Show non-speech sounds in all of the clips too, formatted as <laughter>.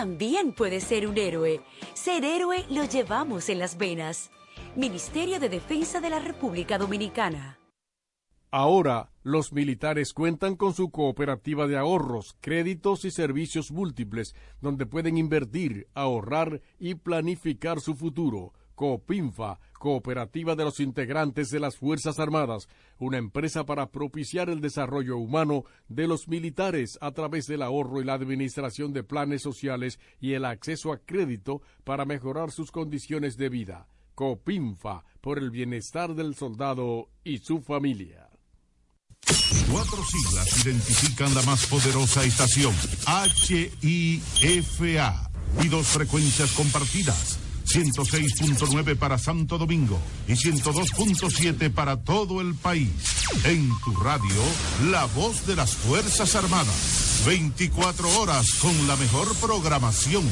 también puedes ser un héroe. Ser héroe lo llevamos en las venas. Ministerio de Defensa de la República Dominicana. Ahora, los militares cuentan con su cooperativa de ahorros, créditos y servicios múltiples, donde pueden invertir, ahorrar y planificar su futuro. Coopinfa, Cooperativa de los Integrantes de las Fuerzas Armadas, una empresa para propiciar el desarrollo humano de los militares a través del ahorro y la administración de planes sociales y el acceso a crédito para mejorar sus condiciones de vida. Copinfa, por el bienestar del soldado y su familia. Cuatro siglas identifican la más poderosa estación, HIFA, y dos frecuencias compartidas. 106.9 para Santo Domingo y 102.7 para todo el país. En tu radio, la voz de las Fuerzas Armadas. 24 horas con la mejor programación.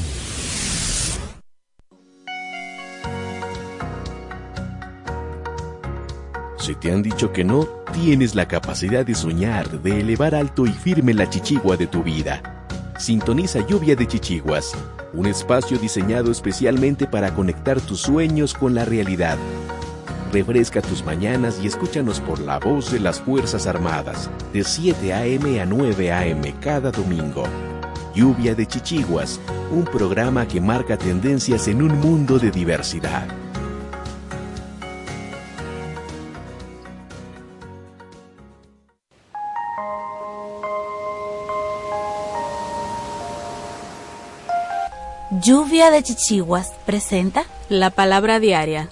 Si te han dicho que no, tienes la capacidad de soñar, de elevar alto y firme la chichigua de tu vida. Sintoniza Lluvia de Chichiguas, un espacio diseñado especialmente para conectar tus sueños con la realidad. Refresca tus mañanas y escúchanos por la voz de las Fuerzas Armadas, de 7 a.m. a 9 a.m. cada domingo. Lluvia de Chichiguas, un programa que marca tendencias en un mundo de diversidad. Lluvia de Chichiguas presenta la palabra diaria.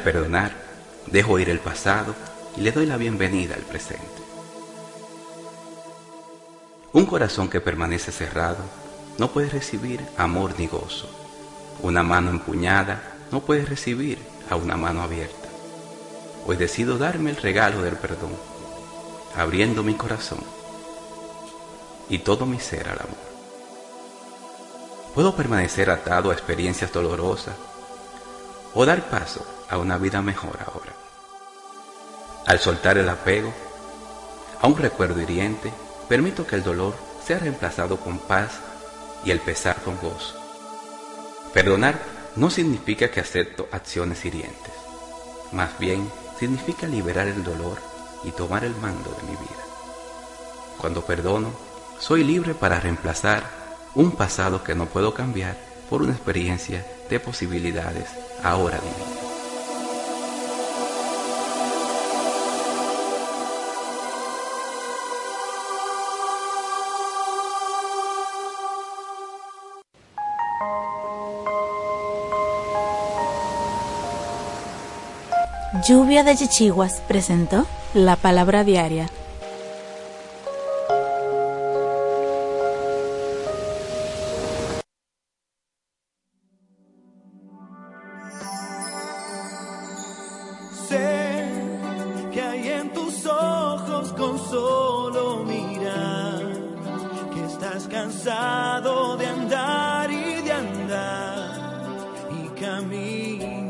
Perdonar, dejo ir el pasado y le doy la bienvenida al presente. Un corazón que permanece cerrado no puede recibir amor ni gozo. Una mano empuñada no puede recibir a una mano abierta. Hoy decido darme el regalo del perdón, abriendo mi corazón y todo mi ser al amor. Puedo permanecer atado a experiencias dolorosas o dar paso a una vida mejor ahora. Al soltar el apego a un recuerdo hiriente, permito que el dolor sea reemplazado con paz y el pesar con gozo. Perdonar no significa que acepto acciones hirientes, más bien significa liberar el dolor y tomar el mando de mi vida. Cuando perdono, soy libre para reemplazar un pasado que no puedo cambiar por una experiencia de posibilidades ahora vividas. Lluvia de Chichiguas presentó la palabra diaria. Sé que hay en tus ojos con solo mirar que estás cansado de andar y de andar y camina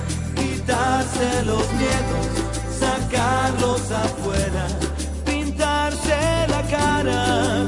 quitarse los miedos, sacarlos afuera, pintarse la cara,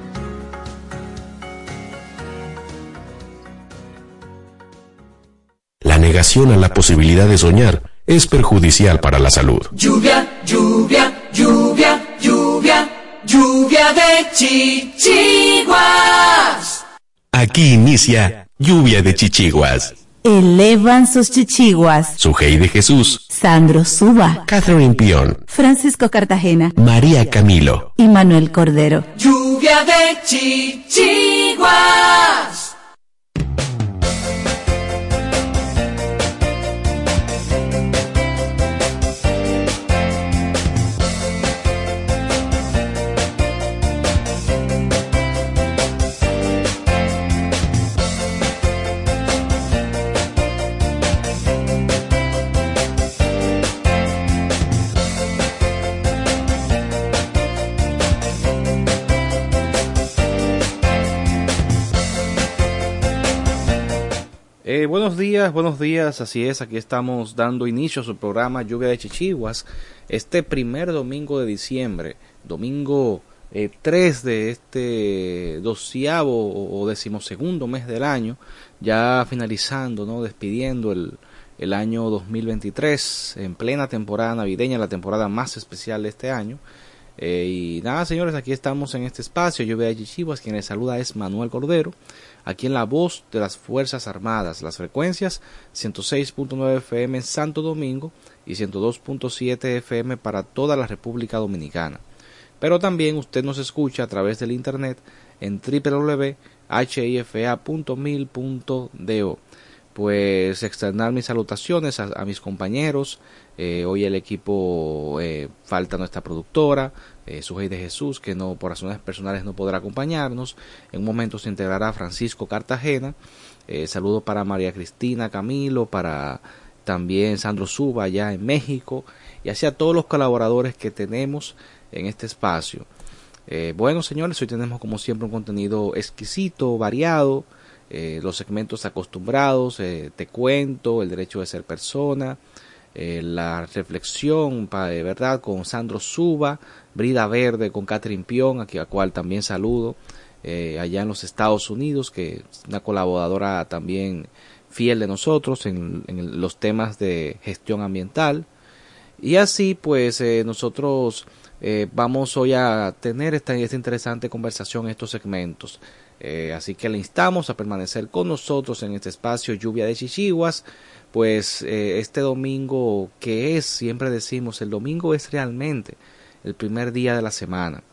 Negación a la posibilidad de soñar es perjudicial para la salud. Lluvia, lluvia, lluvia, lluvia, lluvia de chichiguas. Aquí inicia Lluvia de Chichiguas. Elevan sus chichiguas. Sujei de Jesús, Sandro Suba, Catherine Pion, Francisco Cartagena María Camilo. y Manuel Cordero. Lluvia de chichiguas. Eh, buenos días, buenos días, así es, aquí estamos dando inicio a su programa Lluvia de Chichiguas, este primer domingo de diciembre, domingo eh, 3 de este doceavo o- decimosegundo mes del año, ya finalizando, ¿no? despidiendo el, el año 2023 en plena temporada navideña, la temporada más especial de este año. Eh, y nada, señores, aquí estamos en este espacio, Lluvia de Chichiguas, quien les saluda es Manuel Cordero aquí en la voz de las Fuerzas Armadas, las frecuencias 106.9 FM en Santo Domingo y 102.7 FM para toda la República Dominicana. Pero también usted nos escucha a través del internet en www.hifa.mil.do. Pues externar mis salutaciones a, a mis compañeros. Eh, hoy el equipo eh, falta nuestra productora, eh, Sujei de Jesús, que no por razones personales no podrá acompañarnos. En un momento se integrará Francisco Cartagena. Eh, saludo para María Cristina Camilo, para también Sandro Suba allá en México y así a todos los colaboradores que tenemos en este espacio. Eh, bueno, señores, hoy tenemos como siempre un contenido exquisito, variado, los segmentos acostumbrados, eh, te cuento, el derecho de ser persona, eh, la reflexión, de verdad, con Sandro Suba, Brida Verde con Catherine Pion, a la cual también saludo, eh, allá en los Estados Unidos, que es una colaboradora también fiel de nosotros en, en los temas de gestión ambiental. Y así, pues, eh, nosotros eh, vamos hoy a tener esta, esta interesante conversación en estos segmentos. Eh, así que le instamos a permanecer con nosotros en este espacio Lluvia de Chichiguas. Pues eh, este domingo, que es, siempre decimos, el domingo es realmente el primer día de la semana.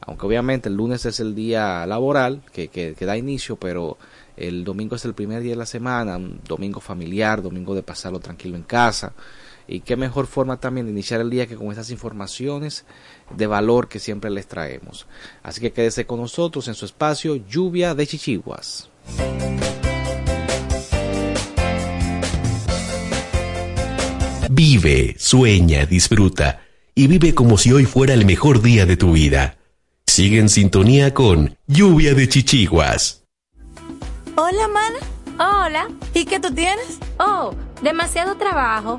Aunque obviamente el lunes es el día laboral que, que, que da inicio, pero el domingo es el primer día de la semana, un domingo familiar, domingo de pasarlo tranquilo en casa. Y qué mejor forma también de iniciar el día que con estas informaciones de valor que siempre les traemos. Así que quédese con nosotros en su espacio Lluvia de Chichiguas. Vive, sueña, disfruta y vive como si hoy fuera el mejor día de tu vida. Sigue en sintonía con Lluvia de Chichiguas. Hola, mana. Hola. ¿Y qué tú tienes? Oh, demasiado trabajo,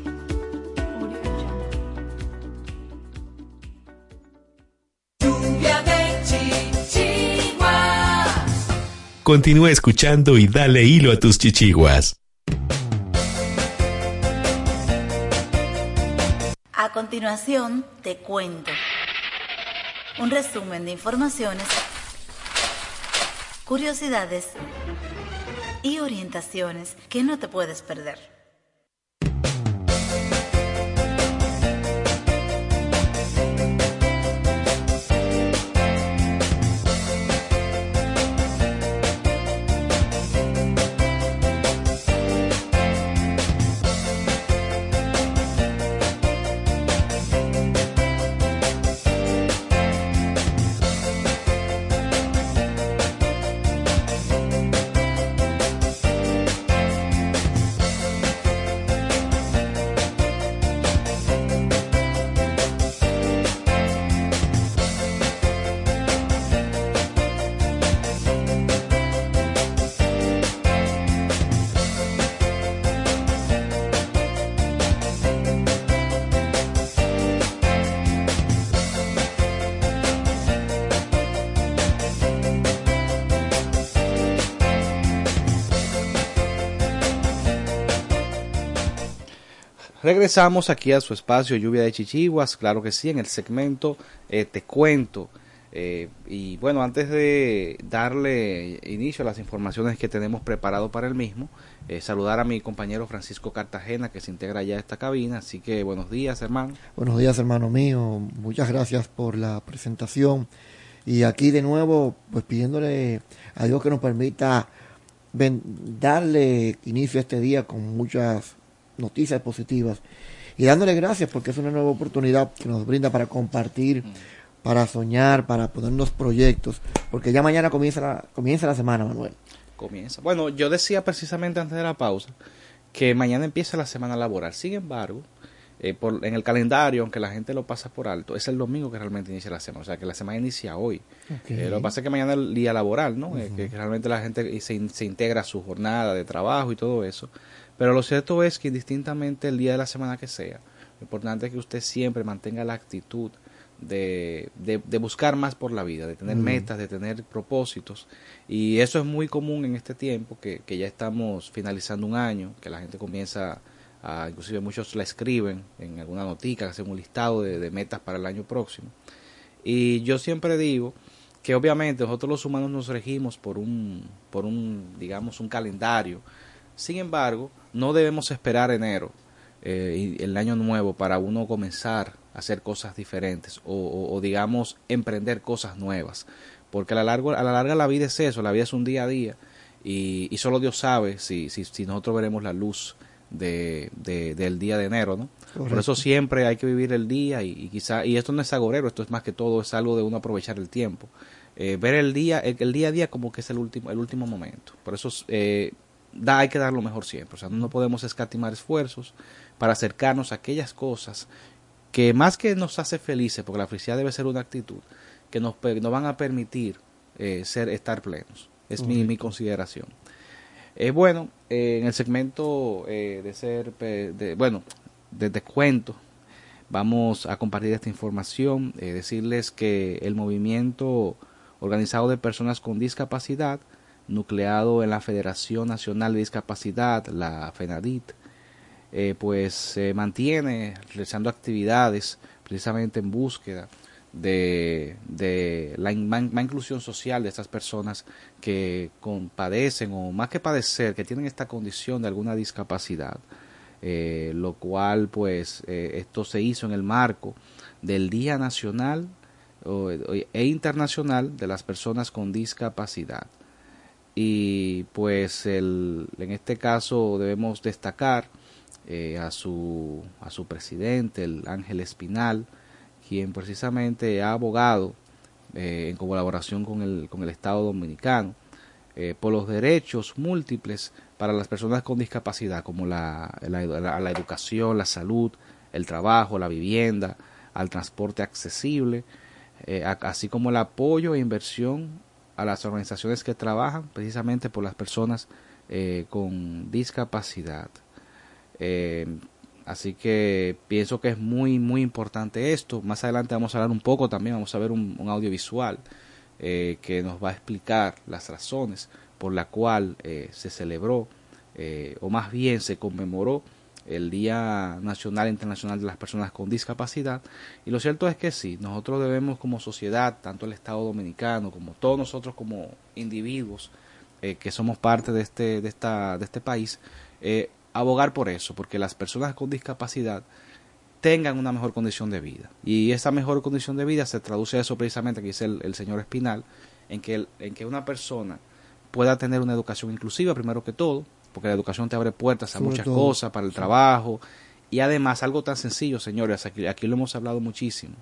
Continúa escuchando y dale hilo a tus chichiguas. A continuación, te cuento un resumen de informaciones, curiosidades y orientaciones que no te puedes perder. Regresamos aquí a su espacio Lluvia de Chichiguas, claro que sí, en el segmento eh, Te Cuento. Eh, y bueno, antes de darle inicio a las informaciones que tenemos preparado para el mismo, eh, saludar a mi compañero Francisco Cartagena que se integra ya a esta cabina. Así que buenos días, hermano. Buenos días, hermano mío. Muchas gracias por la presentación. Y aquí de nuevo, pues pidiéndole a Dios que nos permita darle inicio a este día con muchas noticias positivas y dándole gracias porque es una nueva oportunidad que nos brinda para compartir para soñar, para ponernos proyectos, porque ya mañana comienza la, comienza la semana, Manuel. Comienza. Bueno, yo decía precisamente antes de la pausa que mañana empieza la semana laboral. Sin embargo, eh, por, en el calendario, aunque la gente lo pasa por alto, es el domingo que realmente inicia la semana. O sea, que la semana inicia hoy. Eh, lo que pasa es que mañana es el día laboral, ¿no? Eh, que, realmente la gente se, se, integra a su jornada de trabajo y todo eso. Pero lo cierto es que indistintamente el día de la semana que sea, lo importante es que usted siempre mantenga la actitud de, de, buscar más por la vida, de tener metas, de tener propósitos. Y eso es muy común en este tiempo, que, que ya estamos finalizando un año, que la gente comienza a, inclusive muchos la escriben en alguna notica, hacen un listado de, de metas para el año próximo. Y yo siempre digo que obviamente nosotros los humanos nos regimos por un, por un, digamos, un calendario. Sin embargo, no debemos esperar enero eh, el año nuevo para uno comenzar a hacer cosas diferentes o, digamos emprender cosas nuevas. Porque a la, larga, a la larga la vida es eso la vida es un día a día y, solo Dios sabe si, si, si, nosotros veremos la luz de, del día de enero no por eso siempre hay que vivir el día y, quizá y esto no es agorero esto es más que todo es algo de uno aprovechar el tiempo. Eh, ver el día el, día a día como que es el último el último momento. Por eso eh, da, hay que dar lo mejor siempre o sea no podemos escatimar esfuerzos para acercarnos a aquellas cosas que más que nos hace felices, porque la felicidad debe ser una actitud, que nos, nos van a permitir eh, ser, estar plenos. Es mi, mi, consideración. Eh, bueno, eh, en el segmento de ser, de, bueno, de descuento, vamos a compartir esta información, decirles que el movimiento organizado de personas con discapacidad, nucleado en la Federación Nacional de Discapacidad, la FENADIT, eh, pues se mantiene realizando actividades precisamente en búsqueda de, la más inclusión social de estas personas que padecen o más que padecer, que tienen esta condición de alguna discapacidad. Eh, lo cual pues eh, esto se hizo en el marco del Día Nacional e Internacional de las Personas con Discapacidad. Y pues el, en este caso debemos destacar eh, a, su, a su presidente, el Ángel Espinal, quien precisamente ha abogado eh, en colaboración con el, con el Estado Dominicano eh, por los derechos múltiples para las personas con discapacidad, como la, la, la, educación, la salud, el trabajo, la vivienda, al transporte accesible, así como el apoyo e inversión a las organizaciones que trabajan precisamente por las personas con discapacidad. Eh, así que pienso que es muy, muy importante esto. Más adelante vamos a hablar un poco también, vamos a ver un, audiovisual eh, que nos va a explicar las razones por la cual eh, se celebró, o más bien se conmemoró el Día Nacional e Internacional de las Personas con Discapacidad. Y lo cierto es que sí, nosotros debemos como sociedad, tanto el Estado Dominicano como todos nosotros como individuos que somos parte de este, de esta, de este país, abogar por eso, porque las personas con discapacidad tengan una mejor condición de vida. Y esa mejor condición de vida se traduce a eso precisamente que dice el, señor Espinal, en que, en que una persona pueda tener una educación inclusiva, primero que todo, porque la educación te abre puertas a muchas cosas, para el trabajo, y además algo tan sencillo, señores, aquí, aquí lo hemos hablado muchísimo,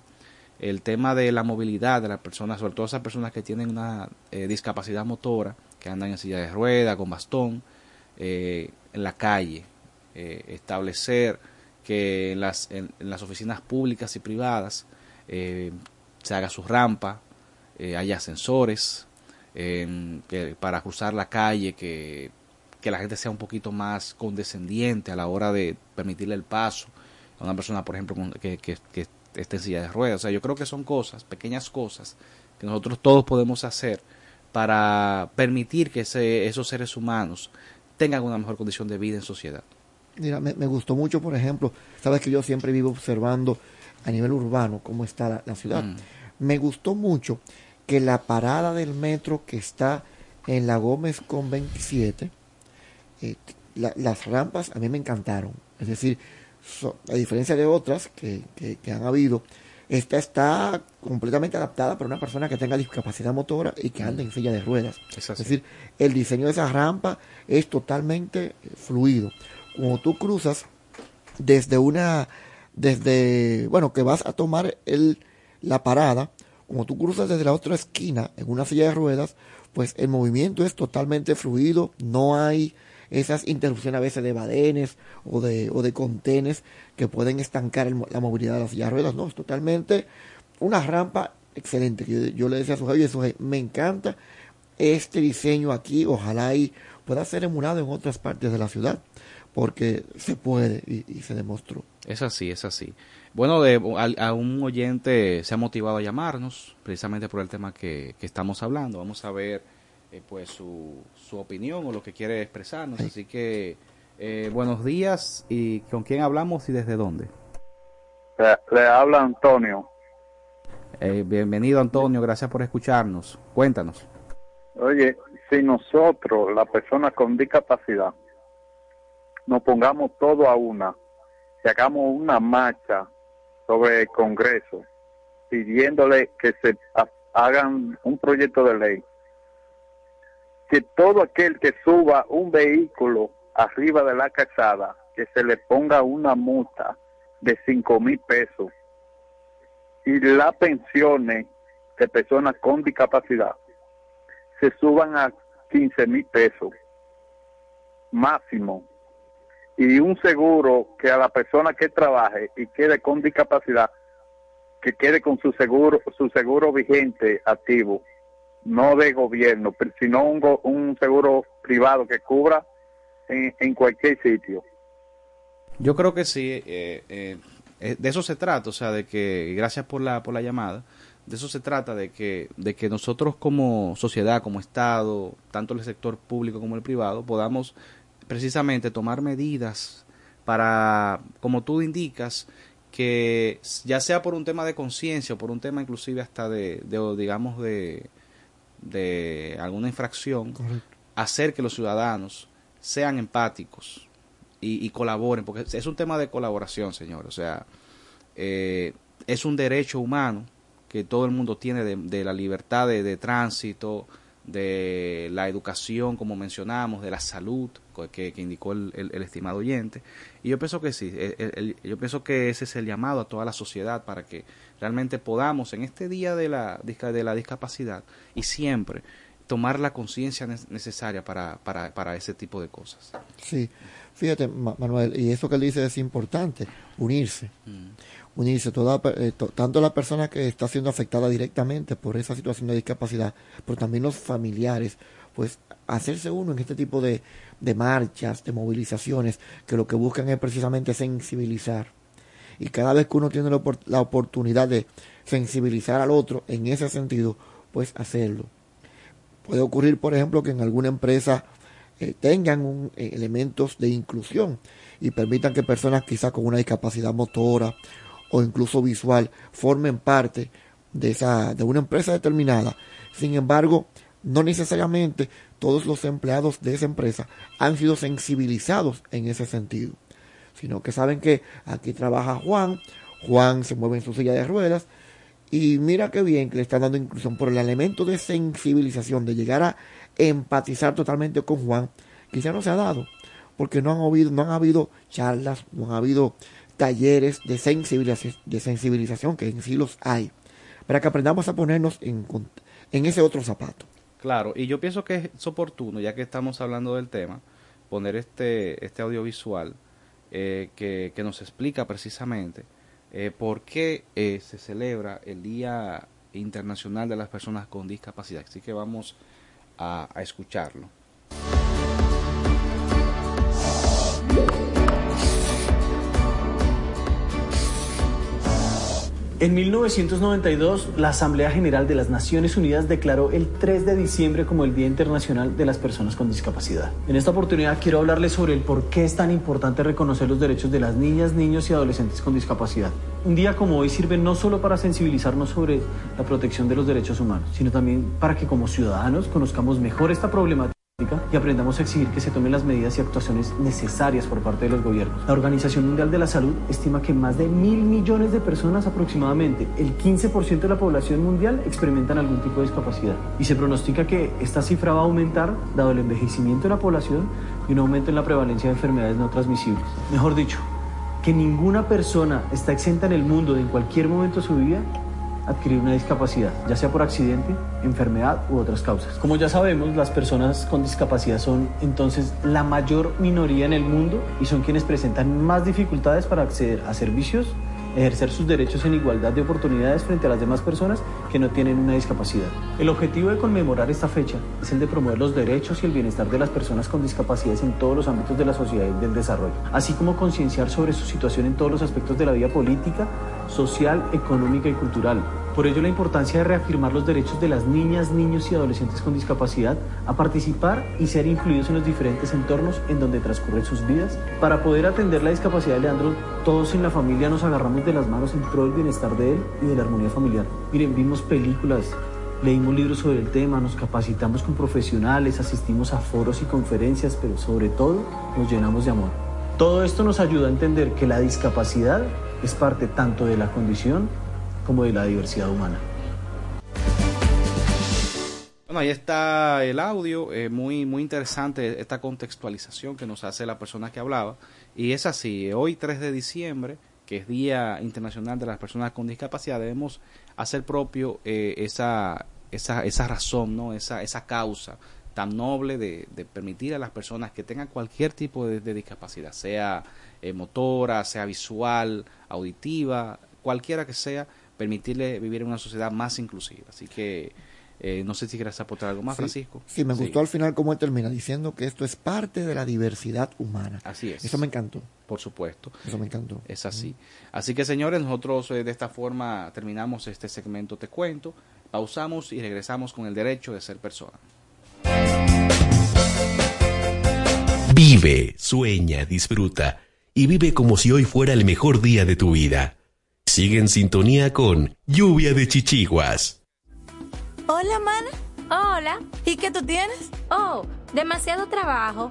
el tema de la movilidad de las personas, sobre todo esas personas que tienen una eh, discapacidad motora, que andan en silla de rueda, con bastón, eh, en la calle, eh, establecer que en las, en, las oficinas públicas y privadas se haga su rampa, haya ascensores para cruzar la calle, que, que la gente sea un poquito más condescendiente a la hora de permitirle el paso a una persona, por ejemplo, que, que, que esté en silla de ruedas. O sea, yo creo que son cosas, pequeñas cosas, que nosotros todos podemos hacer para permitir que esos seres humanos tengan una mejor condición de vida en sociedad. Mira, me, gustó mucho, por ejemplo, sabes que yo siempre vivo observando a nivel urbano cómo está la, ciudad. Mm. Me gustó mucho que la parada del metro que está en la Gómez con 27, eh, las rampas a mí me encantaron. Es decir, a diferencia de otras que, que han habido, esta está completamente adaptada para una persona que tenga discapacidad motora y que ande en silla de ruedas. Es, decir, el diseño de esa rampa es totalmente fluido. Como tú cruzas desde una, desde, bueno, que vas a tomar el, la parada como tú cruzas desde la otra esquina en una silla de ruedas, pues el movimiento es totalmente fluido, no hay esas interrupciones a veces de badenes o de, o de contenes que pueden estancar la movilidad de las silla de ruedas, no, es totalmente una rampa excelente. Yo, yo le decía a su eso me encanta este diseño aquí, ojalá y pueda ser emulado en otras partes de la ciudad, porque se puede y, se demostró. Es así, es así. Bueno, de, a, un oyente se ha motivado a llamarnos, precisamente por el tema que, estamos hablando. Vamos a ver eh, pues su, su opinión o lo que quiere expresarnos. Así que eh, buenos días y con quién hablamos y desde dónde. Le, habla Antonio. Eh, bienvenido Antonio, gracias por escucharnos. Cuéntanos. Oye, si nosotros, la persona con discapacidad, nos pongamos todo a una, y hagamos una marcha sobre el Congreso, pidiéndole que se hagan un proyecto de ley, que todo aquel que suba un vehículo arriba de la casada, que se le ponga una multa de cinco mil pesos y las pensiones de personas con discapacidad se suban a 15 mil pesos máximo. Y un seguro que a la persona que trabaje y quede con discapacidad que quede con su seguro su seguro vigente activo no de gobierno sino un, un seguro privado que cubra en, cualquier sitio. Yo creo que sí eh, eh, eh, de eso se trata o sea de que gracias por la por la llamada de eso se trata, de que, de que nosotros como sociedad, como Estado, tanto el sector público como el privado, podamos precisamente tomar medidas para, como tú indicas, que ya sea por un tema de conciencia o por un tema inclusive hasta de, digamos, de, de alguna infracción, hacer que los ciudadanos sean empáticos y, colaboren, porque es un tema de colaboración, señor. O sea, eh, es un derecho humano que todo el mundo tiene de, la libertad de, tránsito, de la educación, como mencionamos, de la salud, que, indicó el, estimado oyente. Y yo pienso que sí, yo pienso que ese es el llamado a toda la sociedad para que realmente podamos en este día de la, de la discapacidad y siempre tomar la conciencia necesaria para, para, para ese tipo de cosas. Sí, fíjate, Manuel, y eso que él dice es importante, unirse. Mm unirse, toda, eh, tanto la persona que está siendo afectada directamente por esa situación de discapacidad, pero también los familiares, pues hacerse uno en este tipo de, de marchas, de movilizaciones, que lo que buscan es precisamente sensibilizar. Y cada vez que uno tiene la, oportunidad de sensibilizar al otro en ese sentido, pues hacerlo. Puede ocurrir, por ejemplo, que en alguna empresa eh, tengan eh, elementos de inclusión y permitan que personas quizás con una discapacidad motora o incluso visual formen parte de, esa, de una empresa determinada. Sin embargo, no necesariamente todos los empleados de esa empresa han sido sensibilizados en ese sentido, sino que saben que aquí trabaja Juan, Juan se mueve en su silla de ruedas y mira qué bien que le están dando inclusión por el elemento de sensibilización, de llegar a empatizar totalmente con Juan, quizá no se ha dado, porque no han, habido, no han habido charlas, no han habido talleres de sensibilización, de sensibilización que en sí los hay, para que aprendamos a ponernos en, en ese otro zapato. Claro, y yo pienso que es oportuno, ya que estamos hablando del tema, poner este, este audiovisual eh, que, que, nos explica precisamente eh, por qué eh, se celebra el Día Internacional de las Personas con Discapacidad. Así que vamos a, a escucharlo. En 1992, la Asamblea General de las Naciones Unidas declaró el 3 de diciembre como el Día Internacional de las Personas con Discapacidad. En esta oportunidad quiero hablarles sobre el por qué es tan importante reconocer los derechos de las niñas, niños y adolescentes con discapacidad. Un día como hoy sirve no solo para sensibilizarnos sobre la protección de los derechos humanos, sino también para que como ciudadanos conozcamos mejor esta problemática y aprendamos a exigir que se tomen las medidas y actuaciones necesarias por parte de los gobiernos. La Organización Mundial de la Salud estima que más de mil millones de personas, aproximadamente el 15% de la población mundial, experimentan algún tipo de discapacidad. Y se pronostica que esta cifra va a aumentar dado el envejecimiento de la población y un aumento en la prevalencia de enfermedades no transmisibles. Mejor dicho, que ninguna persona está exenta en el mundo de en cualquier momento de su vida adquirir una discapacidad, ya sea por accidente, enfermedad u otras causas. Como ya sabemos, las personas con discapacidad son entonces la mayor minoría en el mundo y son quienes presentan más dificultades para acceder a servicios ejercer sus derechos en igualdad de oportunidades frente a las demás personas que no tienen una discapacidad. El objetivo de conmemorar esta fecha es el de promover los derechos y el bienestar de las personas con discapacidades en todos los ámbitos de la sociedad y del desarrollo, así como concienciar sobre su situación en todos los aspectos de la vida política, social, económica y cultural, por ello la importancia de reafirmar los derechos de las niñas, niños y adolescentes con discapacidad a participar y ser incluidos en los diferentes entornos en donde transcurren sus vidas. Para poder atender la discapacidad de Leandro, todos en la familia nos agarramos de las manos en pro del bienestar de él y de la armonía familiar. Miren, vimos películas, leímos libros sobre el tema, nos capacitamos con profesionales, asistimos a foros y conferencias, pero sobre todo nos llenamos de amor. Todo esto nos ayuda a entender que la discapacidad es parte tanto de la condición como de la diversidad humana. Bueno, ahí está el audio, eh, muy, muy interesante esta contextualización que nos hace la persona que hablaba. Y es así, hoy 3 de diciembre, que es Día Internacional de las Personas con Discapacidad, debemos hacer propio eh, esa, esa, esa razón, ¿no? esa, esa causa tan noble de, permitir a las personas que tengan cualquier tipo de, discapacidad, sea eh, motora, sea visual, auditiva, cualquiera que sea, permitirle vivir en una sociedad más inclusiva. Así que eh, no sé si quieres aportar algo más, Francisco. Sí, me gustó al final cómo él termina diciendo que esto es parte de la diversidad humana. Así es. Eso me encantó. Por supuesto. Eso me encantó. Es así. Así que, señores, nosotros eh, de esta forma terminamos este segmento Te Cuento, pausamos y regresamos con el derecho de ser persona. Vive, sueña, disfruta y vive como si hoy fuera el mejor día de tu vida. Sigue en sintonía con Lluvia de Chichiguas. Hola, mana. Hola. ¿Y qué tú tienes? Oh, demasiado trabajo,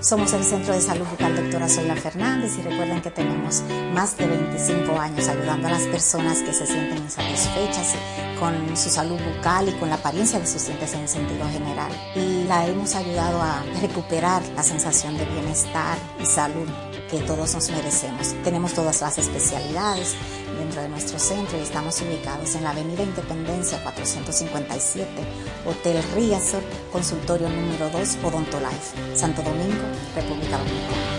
Somos el Centro de Salud Bucal Doctora Zoila Fernández y recuerden que tenemos más de 25 años ayudando a las personas que se sienten insatisfechas con su salud bucal y con la apariencia de sus dientes en sentido general. Y la hemos ayudado a recuperar la sensación de bienestar y salud que todos nos merecemos. Tenemos todas las especialidades dentro de nuestro centro y estamos ubicados en la Avenida Independencia 457, Hotel Riazor, consultorio número 2, Odontolife, Santo Domingo, República Dominicana.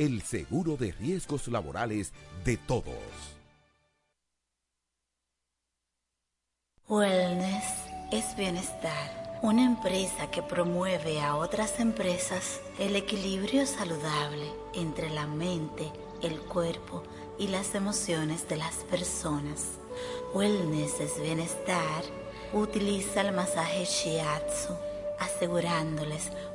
el seguro de riesgos laborales de todos. Wellness es bienestar, una empresa que promueve a otras empresas el equilibrio saludable entre la mente, el cuerpo y las emociones de las personas. Wellness es bienestar, utiliza el masaje shiatsu asegurándoles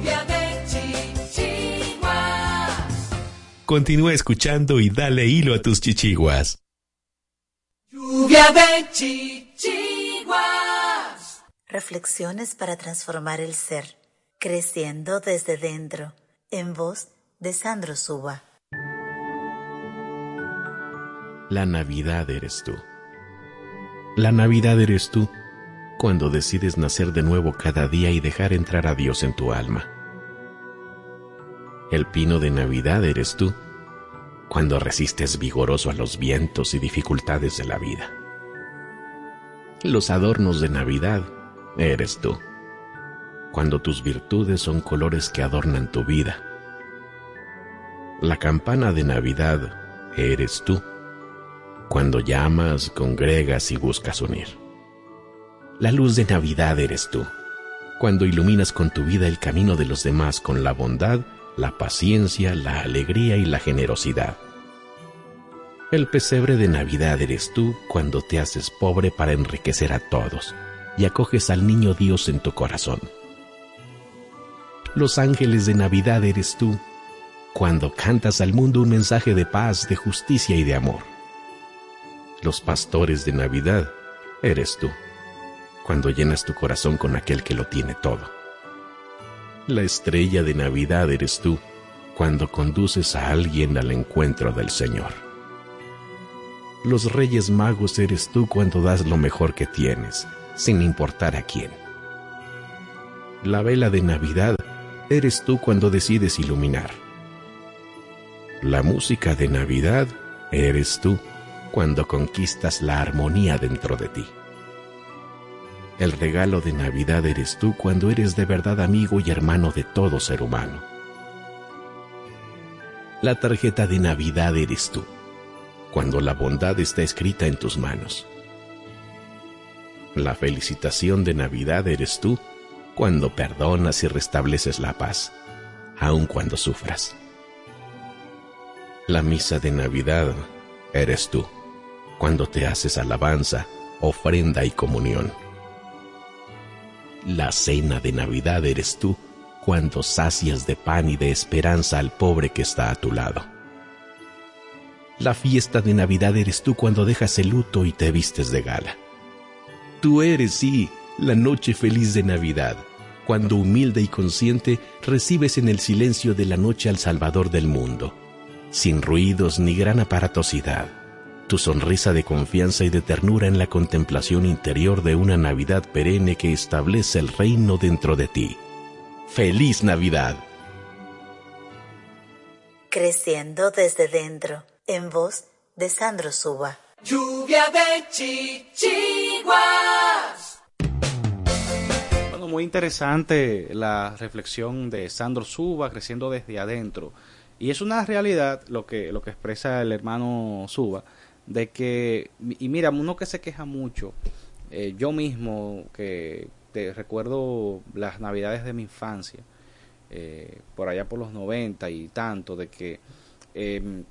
Lluvia de chichiguas. Continúa escuchando y dale hilo a tus chichiguas. Lluvia de chichiguas. Reflexiones para transformar el ser, creciendo desde dentro, en voz de Sandro Suba. La Navidad eres tú. La Navidad eres tú cuando decides nacer de nuevo cada día y dejar entrar a Dios en tu alma. El pino de Navidad eres tú cuando resistes vigoroso a los vientos y dificultades de la vida. Los adornos de Navidad eres tú cuando tus virtudes son colores que adornan tu vida. La campana de Navidad eres tú cuando llamas, congregas y buscas unir. La luz de Navidad eres tú, cuando iluminas con tu vida el camino de los demás con la bondad, la paciencia, la alegría y la generosidad. El pesebre de Navidad eres tú cuando te haces pobre para enriquecer a todos y acoges al niño Dios en tu corazón. Los ángeles de Navidad eres tú cuando cantas al mundo un mensaje de paz, de justicia y de amor. Los pastores de Navidad eres tú, cuando llenas tu corazón con aquel que lo tiene todo. La estrella de Navidad eres tú, cuando conduces a alguien al encuentro del Señor. Los reyes magos eres tú cuando das lo mejor que tienes, sin importar a quién. La vela de Navidad eres tú cuando decides iluminar. La música de Navidad eres tú cuando conquistas la armonía dentro de ti. El regalo de Navidad eres tú cuando eres de verdad amigo y hermano de todo ser humano. La tarjeta de Navidad eres tú, cuando la bondad está escrita en tus manos. La felicitación de Navidad eres tú, cuando perdonas y restableces la paz, aun cuando sufras. La misa de Navidad eres tú, cuando te haces alabanza, ofrenda y comunión. La cena de Navidad eres tú, cuando sacias de pan y de esperanza al pobre que está a tu lado. La fiesta de Navidad eres tú cuando dejas el luto y te vistes de gala. Tú eres, sí, la noche feliz de Navidad, cuando humilde y consciente recibes en el silencio de la noche al Salvador del mundo, sin ruidos ni gran aparatosidad, tu sonrisa de confianza y de ternura en la contemplación interior de una Navidad perenne que establece el reino dentro de ti. ¡Feliz Navidad! Creciendo desde dentro, en voz de Sandro Suba. Lluvia de chichiguas. Bueno, muy interesante la reflexión de Sandro Suba, creciendo desde adentro. Y es una realidad lo que, lo que expresa el hermano Suba, de que, y mira, uno que se queja mucho, eh, yo mismo, que te recuerdo las navidades de mi infancia, eh, por allá por los 90 y tanto, de que eh,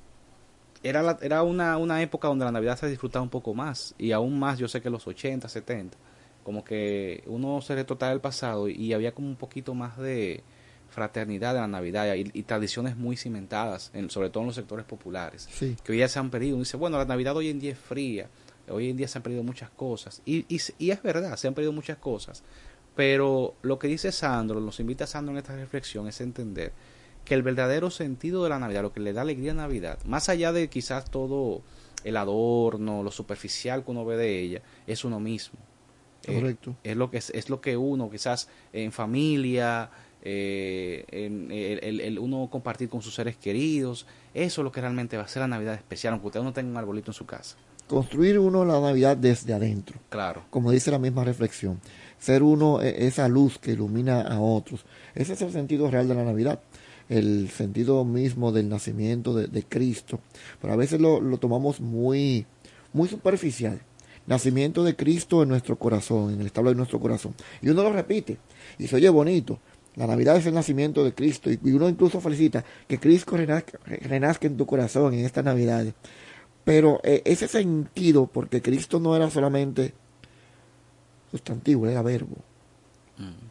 era, la- era una, una época donde la Navidad se disfrutaba un poco más, y aún más yo sé que los 80, 70, como que uno se retrotaba el pasado y había como un poquito más de fraternidad de la Navidad y, y tradiciones muy cimentadas, en, sobre todo en los sectores populares, Sí. que hoy ya se han perdido. Uno dice, bueno, la Navidad hoy en día es fría, hoy en día se han perdido muchas cosas, y, y, y es verdad, se han perdido muchas cosas, pero lo que dice Sandro, nos invita Sandro en esta reflexión, es entender que el verdadero sentido de la Navidad, lo que le da alegría a Navidad, más allá de quizás todo el adorno, lo superficial que uno ve de ella, es uno mismo. Eh, Correcto. es lo que es, es lo que uno quizás en familia, eh, en- el, uno compartir con sus seres queridos, eso es lo que realmente va a ser la Navidad especial, aunque usted no tenga un arbolito en su casa. Construir uno la Navidad desde adentro. Claro. Como dice la misma reflexión. Ser uno eh, esa luz que ilumina a otros. Ese es el sentido real de la Navidad. El sentido mismo del nacimiento de, de Cristo. Pero a veces lo, lo tomamos muy, muy superficial. Nacimiento de Cristo en nuestro corazón, en el establo de nuestro corazón. Y uno lo repite. Y se oye bonito. La Navidad es el nacimiento de Cristo. Y uno incluso felicita que Cristo renazca, renazca en tu corazón en esta Navidad. Pero eh, ese sentido, porque Cristo no era solamente sustantivo, era verbo.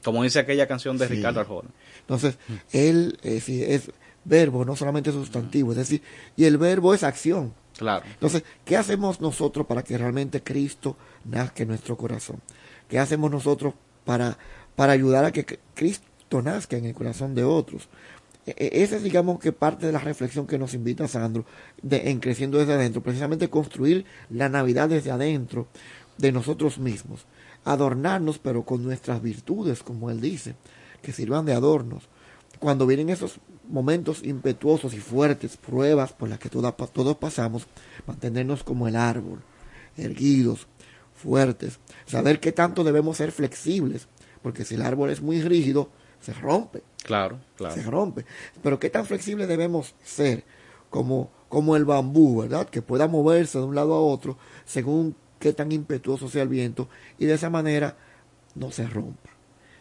Como dice aquella canción de Sí. Ricardo Arjona. Entonces, él eh, sí, es verbo, no solamente sustantivo, es decir, y el verbo es acción. Claro. Entonces, ¿qué hacemos nosotros para que realmente Cristo nazca en nuestro corazón? ¿Qué hacemos nosotros para, para ayudar a que C- En el corazón de otros? E- e- Esa es, digamos, que parte de la reflexión que nos invita Sandro en Creciendo desde adentro, precisamente construir la Navidad desde adentro de nosotros mismos, adornarnos, pero con nuestras virtudes, como él dice, que sirvan de adornos. Cuando vienen esos momentos impetuosos y fuertes, pruebas por las que toda- todos pasamos, mantenernos como el árbol, erguidos, fuertes, saber qué tanto debemos ser flexibles, porque si el árbol es muy rígido, se rompe, Claro, claro. se rompe. Pero qué tan flexibles debemos ser como, como el bambú, ¿verdad? Que pueda moverse de un lado a otro según qué tan impetuoso sea el viento y de esa manera no se rompa,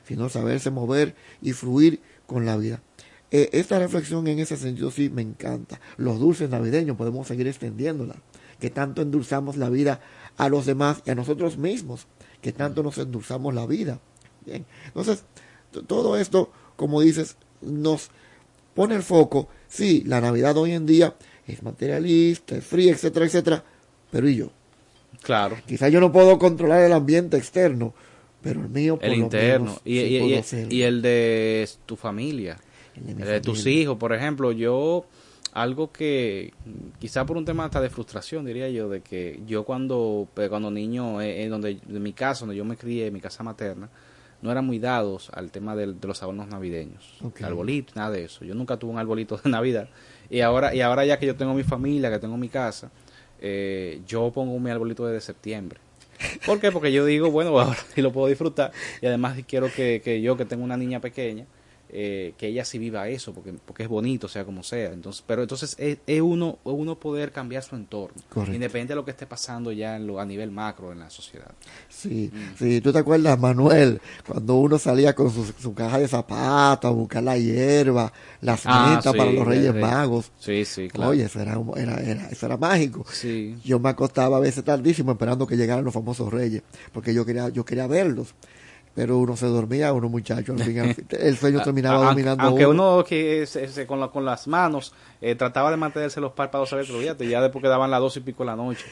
sino saberse mover y fluir con la vida. Eh, esta reflexión en ese sentido sí me encanta. Los dulces navideños podemos seguir extendiéndola. Que tanto endulzamos la vida a los demás y a nosotros mismos. Que tanto nos endulzamos la vida. Bien. Entonces, todo esto, como dices, nos pone el foco. Sí, la Navidad hoy en día es materialista, es fría, etcétera, etcétera. Pero ¿y yo? Claro. Quizás yo no puedo controlar el ambiente externo, pero el mío por El lo interno. menos Y, sí y- puedo y- el de tu familia. de El de, tus hijos, por ejemplo. Yo, algo que quizá por un tema hasta de frustración, diría yo, de que yo cuando, pues, cuando niño, eh, en donde, en mi casa, donde yo me crié, en mi casa materna, no eran muy dados al tema del- de los adornos navideños. Ok. Arbolito, nada de eso. Yo nunca tuve un arbolito de <laughs> Navidad. Y ahora, y ahora ya que yo tengo mi familia, que tengo mi casa, eh, yo pongo mi arbolito desde septiembre. ¿Por qué? Porque yo digo, bueno, <laughs> ahora sí lo puedo disfrutar. Y además quiero que, que yo, que tengo una niña pequeña, eh, que ella sí viva eso, porque, porque es bonito, sea como sea. Entonces, pero entonces es, es uno, uno poder cambiar su entorno, Correcto. independiente de lo que esté pasando ya en lo, a nivel macro en la sociedad. Sí, Mm. sí, tú te acuerdas, Manuel, cuando uno salía con su, su caja de zapatos a buscar la hierba, las Ah, metas sí, para los Reyes rey. Magos. Sí, sí, claro. Oye, eso era, era- eso era mágico. Sí. Yo me acostaba a veces tardísimo esperando que llegaran los famosos Reyes, porque yo quería, yo quería verlos. Pero uno se dormía, uno muchacho, al fin, al fin, <laughs> el sueño terminaba Aunque- dominando Aunque uno. uno que se- se- con, la- con las manos eh, trataba de mantenerse los párpados abiertos, fíjate, ya después que daban las dos y pico de la noche,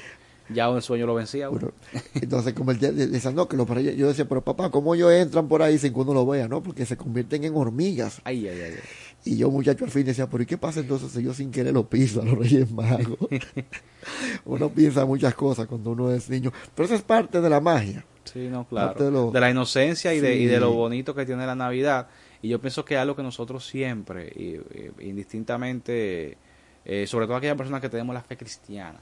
ya el sueño lo vencía. uno. Entonces, como el día de, San que los yo decía, pero papá, ¿cómo ellos entran por ahí sin que uno lo vea? no Porque se convierten en hormigas. Ay, ay, ay. ay. Y yo, muchacho, al fin decía, pero ¿y qué pasa entonces si yo sin querer lo piso a los Reyes Magos? <laughs> uno piensa muchas cosas cuando uno es niño. Pero eso es parte de la magia. Sí, no, claro. Parte de lo- De la inocencia y, de, y de lo bonito que tiene la Navidad. Y yo pienso que es algo que nosotros siempre, y- y- indistintamente, eh, sobre todo aquellas personas que tenemos la fe cristiana,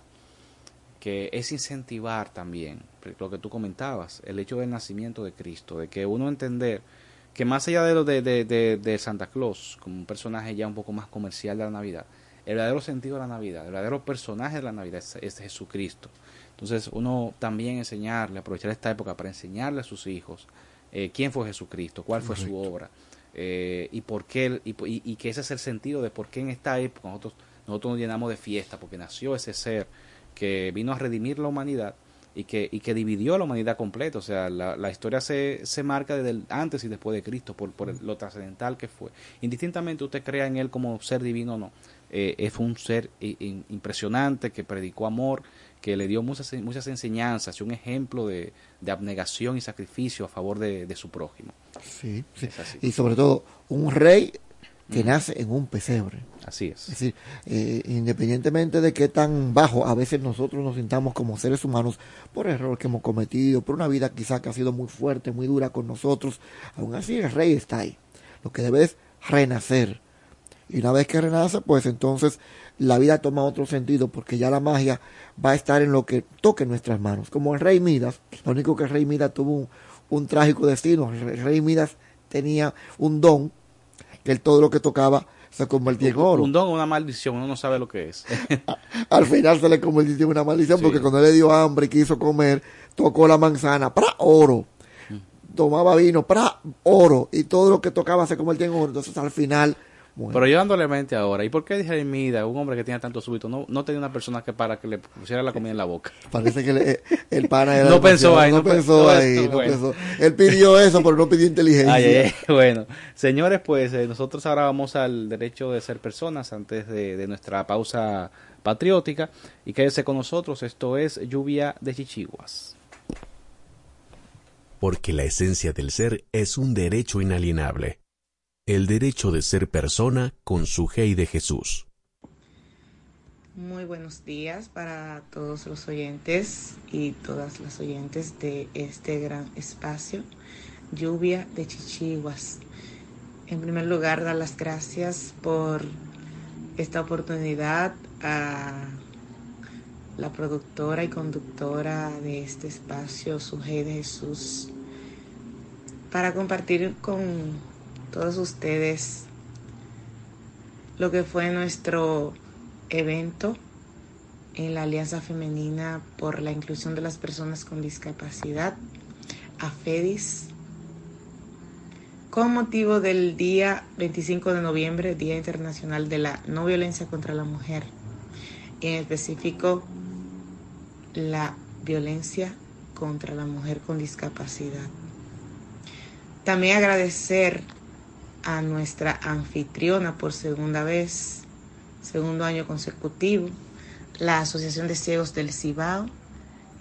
que es incentivar también lo que tú comentabas, el hecho del nacimiento de Cristo, de que uno entender que más allá de lo de, de, de- de Santa Claus, como un personaje ya un poco más comercial de la Navidad, el verdadero sentido de la Navidad, el verdadero personaje de la Navidad es, es Jesucristo. Entonces uno también enseñarle, aprovechar esta época para enseñarle a sus hijos eh, quién fue Jesucristo, cuál fue su obra eh, y por qué y, y- y que ese es el sentido de por qué en esta época nosotros nosotros nos llenamos de fiesta porque nació ese ser que vino a redimir la humanidad y que, y que dividió a la humanidad completa. O sea, la, la historia se, se marca desde el antes y después de Cristo por, por el- lo trascendental que fue. Indistintamente usted crea en él como ser divino o no, eh, es un ser impresionante que predicó amor, que le dio muchas, muchas enseñanzas y un ejemplo de, de abnegación y sacrificio a favor de, de su prójimo. Sí, sí. Y sobre todo, un rey que Mm. nace en un pesebre. Así es. Es decir, eh, independientemente de qué tan bajo a veces nosotros nos sintamos como seres humanos por error que hemos cometido, por una vida quizá que ha sido muy fuerte, muy dura con nosotros, aún así el rey está ahí. lo que debe es renacer. Y una vez que renace, pues entonces la vida toma otro sentido porque ya la magia va a estar en lo que toque nuestras manos. Como el rey Midas, lo único que el rey Midas tuvo un, un trágico destino. El rey Midas tenía un don, que él todo lo que tocaba se convertía en oro. Un don o una maldición, uno no sabe lo que es. <laughs> Al final se le convirtió en una maldición porque cuando le dio hambre y quiso comer, tocó la manzana, para oro. Tomaba vino, para oro. Y todo lo que tocaba se convertía en oro. Entonces al final... Bueno, Pero llevándole mente ahora, ¿y por qué dije Mida, un hombre que tenía tanto súbito, no, no tenía una persona que para que le pusiera la comida en la boca? <laughs> Parece que le- el pana era <laughs> No pensó ahí, no, no pensó ahí, esto, no bueno. pensó. Él pidió <laughs> eso, pero no pidió inteligencia. Ay, ay, ay. Bueno, señores, pues eh, nosotros ahora vamos al derecho de ser personas antes de, de nuestra pausa patriótica. Y quédese con nosotros, esto es Lluvia de Chichiguas. Porque la esencia del ser es un derecho inalienable. El derecho de ser persona con su de Jesús. Muy buenos días para todos los oyentes y todas las oyentes de este gran espacio, Lluvia de Chichiguas. En primer lugar, dar las gracias por esta oportunidad a la productora y conductora de este espacio, Suje de Jesús, para compartir con todos ustedes lo que fue nuestro evento en la Alianza Femenina por la Inclusión de las Personas con Discapacidad, AFEDIS, con motivo del día 25 de noviembre, Día Internacional de la No Violencia contra la Mujer, en específico la violencia contra la mujer con discapacidad. También agradecer a nuestra anfitriona por segunda vez, segundo año consecutivo, la Asociación de Ciegos del Cibao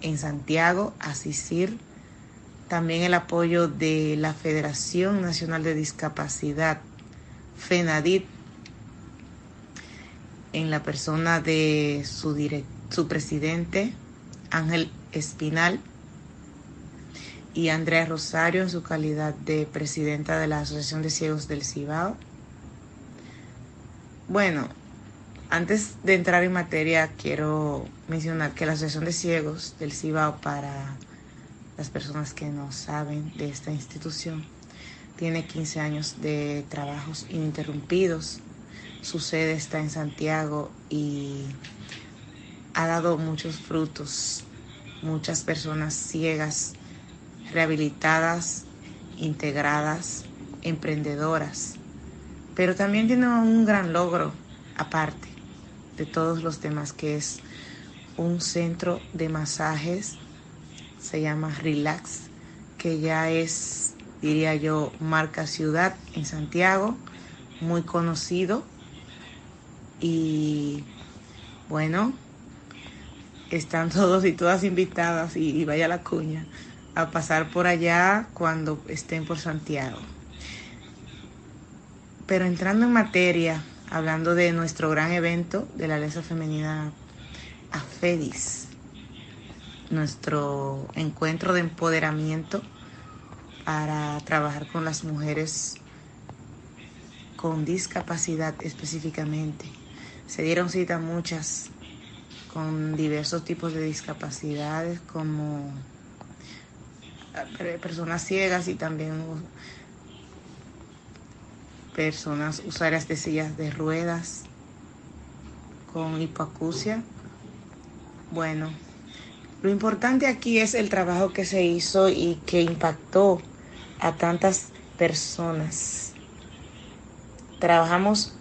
en Santiago, Asisir, también el apoyo de la Federación Nacional de Discapacidad, FENADIT, en la persona de su, su presidente, Ángel Espinal, y Andrea Rosario en su calidad de presidenta de la Asociación de Ciegos del Cibao. Bueno, antes de entrar en materia, quiero mencionar que la Asociación de Ciegos del Cibao, para las personas que no saben de esta institución, tiene 15 años de trabajos ininterrumpidos. Su sede está en Santiago y ha dado muchos frutos. Muchas personas ciegas rehabilitadas, integradas, emprendedoras. Pero también tiene un gran logro aparte de todos los demás, que es un centro de masajes, se llama Relax, que ya es, diría yo, marca ciudad en Santiago, muy conocido. Y bueno, están <laughs> todos y todas invitadas y, y vaya la cuña a pasar por allá cuando estén por Santiago. Pero entrando en materia, hablando de nuestro gran evento de la Alianza Femenina AFEDIS, nuestro encuentro de empoderamiento para trabajar con las mujeres con discapacidad específicamente. Se dieron cita muchas con diversos tipos de discapacidades como personas ciegas y también personas usuarias de sillas de ruedas con hipoacusia. Bueno, lo importante aquí es el trabajo que se hizo y que impactó a tantas personas. Trabajamos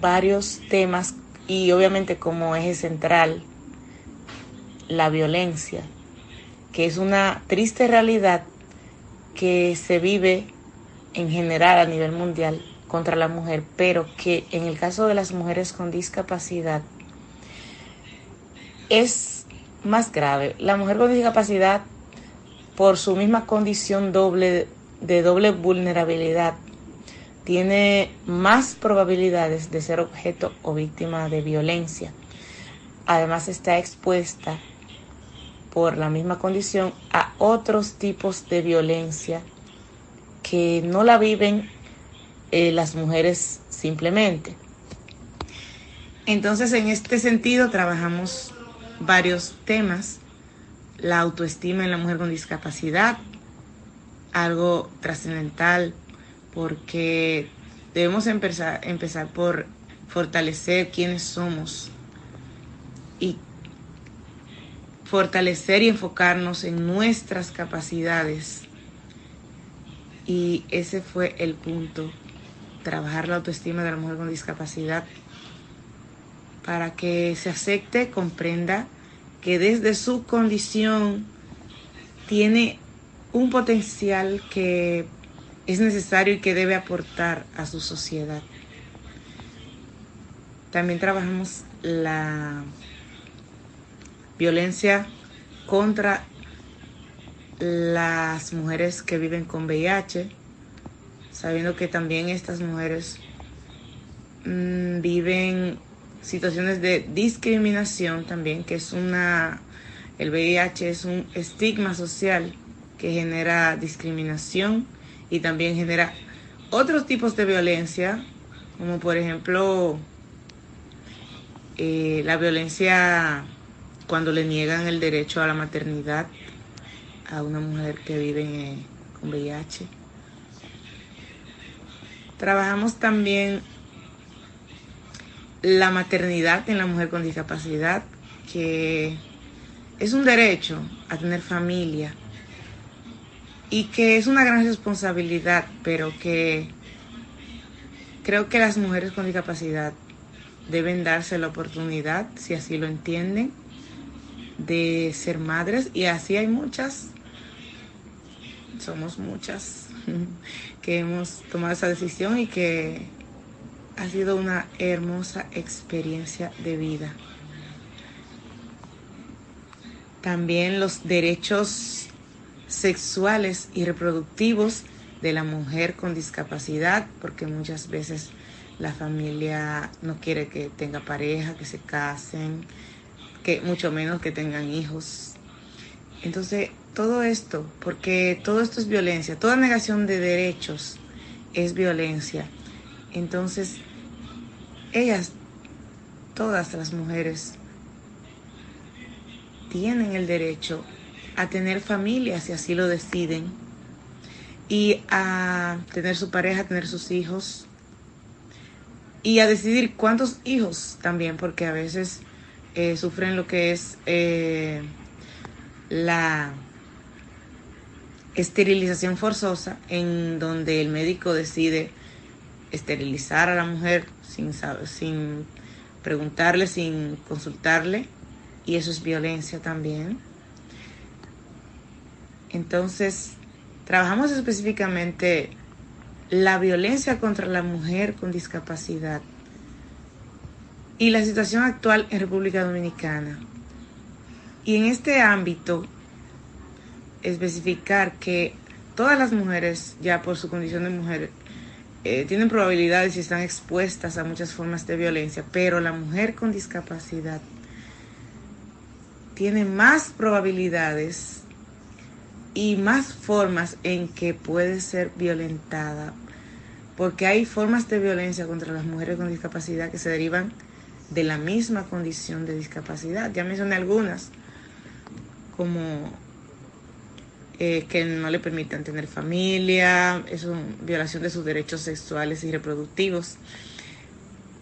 varios temas y obviamente como eje central la violencia, que es una triste realidad que se vive en general a nivel mundial contra la mujer, pero que en el caso de las mujeres con discapacidad es más grave. La mujer con discapacidad, por su misma condición doble de doble vulnerabilidad, tiene más probabilidades de ser objeto o víctima de violencia. Además está expuesta por la misma condición a otros tipos de violencia que no la viven eh, las mujeres simplemente. Entonces, en este sentido, trabajamos varios temas. La autoestima en la mujer con discapacidad, algo trascendental, porque debemos empezar, empezar por fortalecer quiénes somos y fortalecer y enfocarnos en nuestras capacidades. Y ese fue el punto, trabajar la autoestima de la mujer con discapacidad para que se acepte, comprenda que desde su condición tiene un potencial que es necesario y que debe aportar a su sociedad. También trabajamos la violencia contra las mujeres que viven con VIH, sabiendo que también estas mujeres mmm, viven situaciones de discriminación también, que es una, el VIH es un estigma social que genera discriminación y también genera otros tipos de violencia, como por ejemplo eh, la violencia cuando le niegan el derecho a la maternidad a una mujer que vive eh, con VIH. Trabajamos también la maternidad en la mujer con discapacidad, que es un derecho a tener familia y que es una gran responsabilidad, pero que creo que las mujeres con discapacidad deben darse la oportunidad, si así lo entienden, de ser madres y así hay muchas, somos muchas <laughs> que hemos tomado esa decisión y que ha sido una hermosa experiencia de vida. También los derechos sexuales y reproductivos de la mujer con discapacidad, porque muchas veces la familia no quiere que tenga pareja, que se casen, que mucho menos que tengan hijos. Entonces, todo esto, porque todo esto es violencia, toda negación de derechos es violencia. Entonces, ellas, todas las mujeres, tienen el derecho a tener familia si así lo deciden y a tener su pareja, a tener sus hijos y a decidir cuántos hijos también, porque a veces eh, sufren lo que es eh, la esterilización forzosa, en donde el médico decide esterilizar a la mujer sin, sin preguntarle, sin consultarle, y eso es violencia también. Entonces, trabajamos específicamente la violencia contra la mujer con discapacidad y la situación actual en República Dominicana. Y en este ámbito, especificar que todas las mujeres, ya por su condición de mujer, eh, tienen probabilidades y están expuestas a muchas formas de violencia, pero la mujer con discapacidad tiene más probabilidades y más formas en que puede ser violentada, porque hay formas de violencia contra las mujeres con discapacidad que se derivan de la misma condición de discapacidad. Ya mencioné algunas, como eh, que no le permitan tener familia, es una violación de sus derechos sexuales y reproductivos,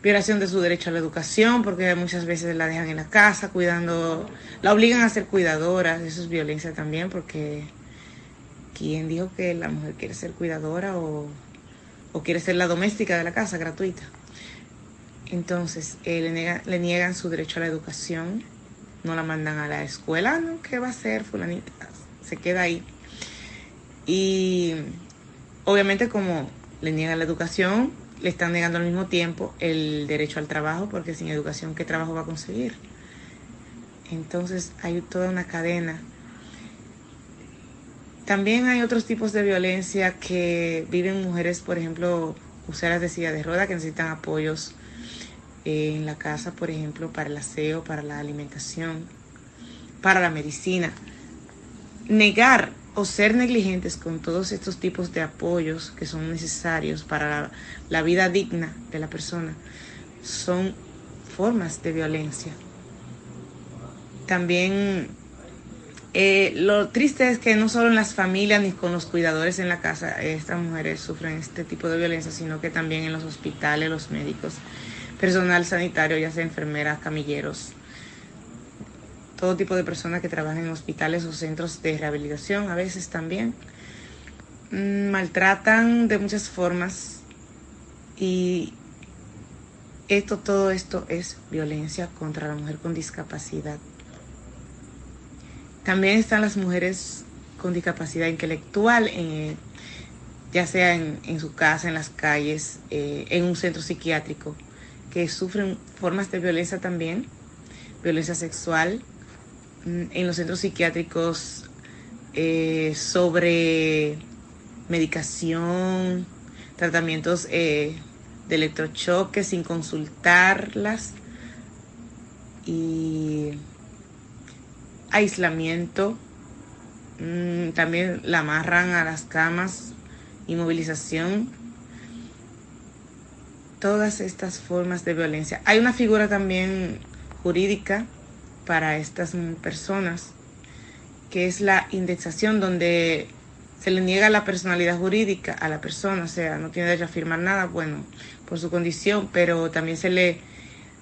violación de su derecho a la educación, porque muchas veces la dejan en la casa cuidando, la obligan a ser cuidadora, eso es violencia también, porque ¿quién dijo que la mujer quiere ser cuidadora o, o quiere ser la doméstica de la casa gratuita? Entonces, eh, le, le, niegan su derecho a la educación, no la mandan a la escuela, ¿no? ¿Qué va a hacer fulanita? Se queda ahí. Y obviamente como le niegan la educación, le están negando al mismo tiempo el derecho al trabajo, porque sin educación, ¿qué trabajo va a conseguir? Entonces hay toda una cadena. También hay otros tipos de violencia que viven mujeres, por ejemplo, usuarias de silla de rueda que necesitan apoyos en la casa, por ejemplo, para el aseo, para la alimentación, para la medicina. Negar o ser negligentes con todos estos tipos de apoyos que son necesarios para la, vida digna de la persona son formas de violencia. También eh, lo triste es que no solo en las familias ni con los cuidadores en la casa estas mujeres sufren este tipo de violencia, sino que también en los hospitales, los médicos, personal sanitario, ya sea enfermeras, camilleros, todo tipo de personas que trabajan en hospitales o centros de rehabilitación a veces también. Mm, maltratan de muchas formas y esto, todo esto es violencia contra la mujer con discapacidad. También están las mujeres con discapacidad intelectual, ya sea en, su casa, en las calles, eh, en un centro psiquiátrico, que sufren formas de violencia también, violencia sexual, mm, en los centros psiquiátricos eh, sobre medicación, tratamientos de electrochoque sin consultarlas y aislamiento, mm, también la amarran a las camas, inmovilización, todas estas formas de violencia. Hay una figura también jurídica para estas personas, que es la indexación, donde se le niega la personalidad jurídica a la persona, o sea, no tiene derecho a firmar nada, bueno, por su condición, pero también se le,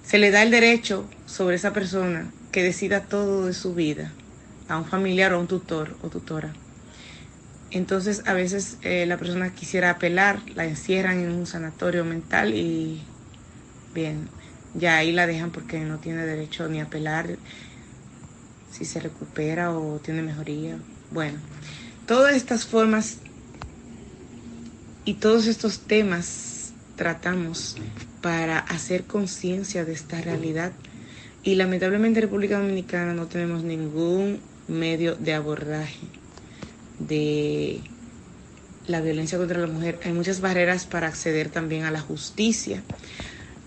se le da el derecho sobre esa persona que decida todo de su vida a un familiar o a un tutor o tutora. Entonces a veces eh, la persona quisiera apelar, la encierran en un sanatorio mental y bien, ya ahí la dejan porque no tiene derecho ni a apelar si se recupera o tiene mejoría. Bueno, todas estas formas y todos estos temas tratamos para hacer conciencia de esta realidad y lamentablemente en República Dominicana no tenemos ningún medio de abordaje de la violencia contra la mujer. Hay muchas barreras para acceder también a la justicia.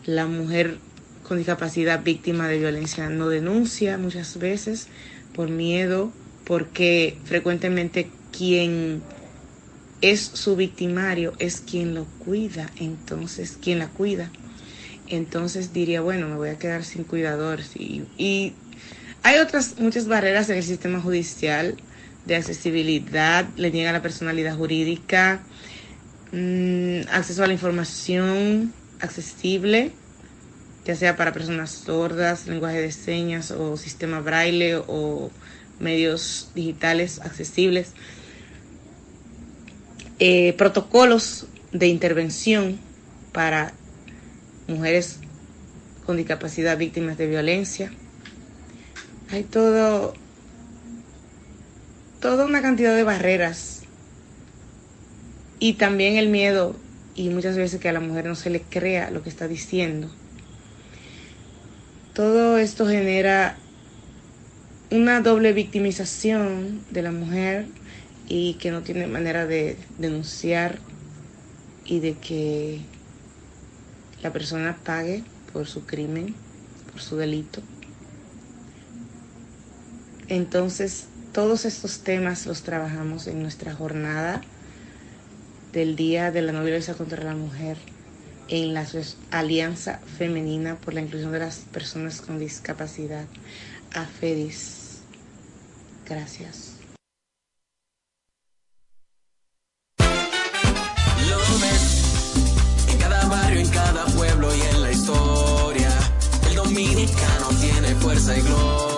La mujer con discapacidad víctima de violencia no denuncia muchas veces por miedo, porque frecuentemente quien es su victimario es quien lo cuida, entonces quien la cuida entonces diría, bueno, me voy a quedar sin cuidadores. Y, hay otras muchas barreras en el sistema judicial de accesibilidad, le niega la personalidad jurídica, mm, acceso a la información accesible, ya sea para personas sordas, lenguaje de señas o sistema braille o medios digitales accesibles. Eh, protocolos de intervención para mujeres con discapacidad víctimas de violencia. Hay todo, toda una cantidad de barreras y también el miedo y muchas veces que a la mujer no se le crea lo que está diciendo. Todo esto genera una doble victimización de la mujer y que no tiene manera de denunciar y de que la persona pague por su crimen, por su delito. Entonces, todos estos temas los trabajamos en nuestra jornada del Día de la No Violencia contra la Mujer en la Alianza Femenina por la Inclusión de las Personas con Discapacidad, AFEDIS. Gracias. pueblo y en la historia. El dominicano tiene fuerza y gloria.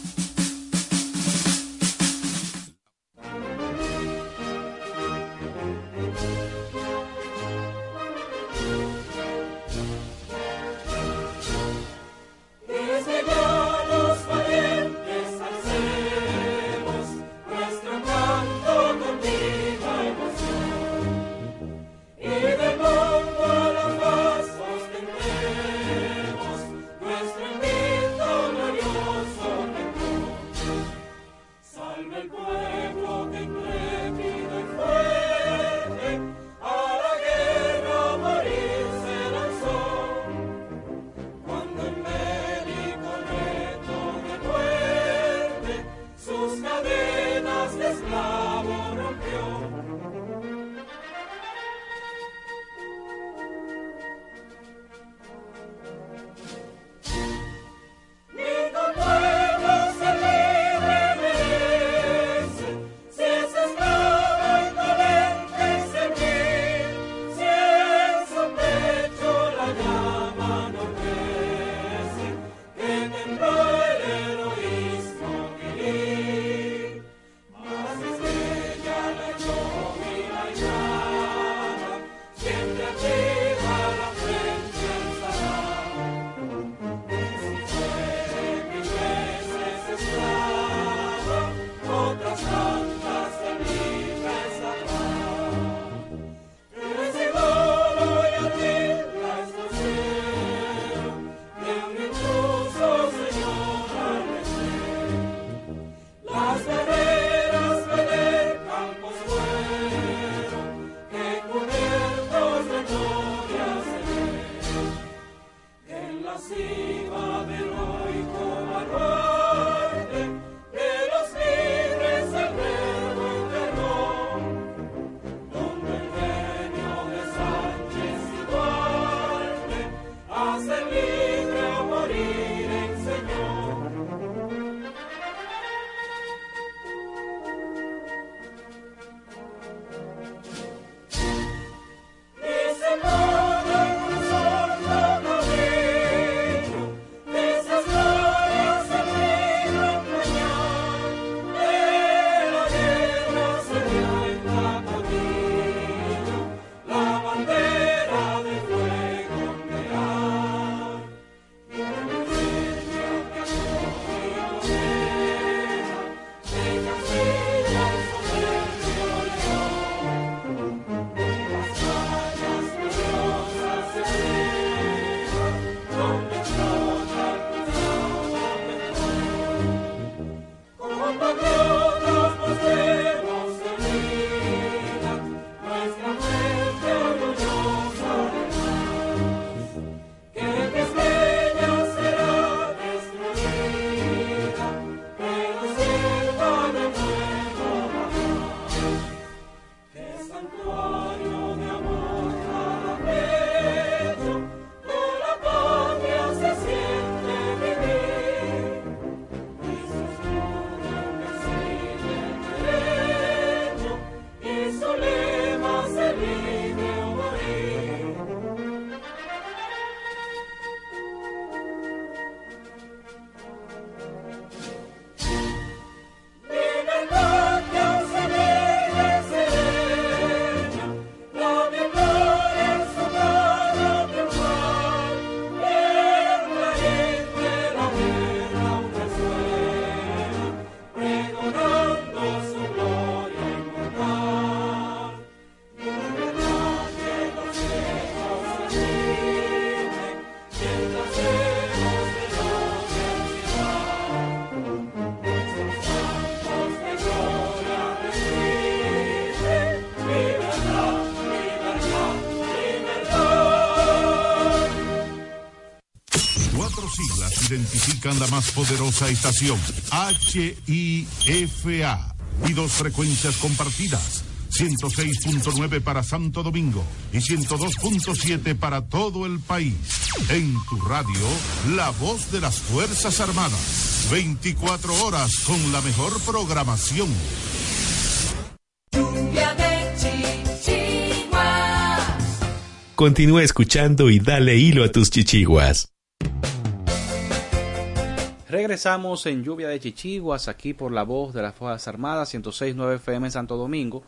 La más poderosa estación, HIFA, y dos frecuencias compartidas. 106.9 para Santo Domingo y 102.7 para todo el país. En tu radio, la voz de las Fuerzas Armadas. 24 horas con la mejor programación. Continúa escuchando y dale hilo a tus chichiguas. Regresamos en Lluvia de Chichiguas, aquí por la voz de las Fuerzas Armadas, 106.9 FM en Santo Domingo,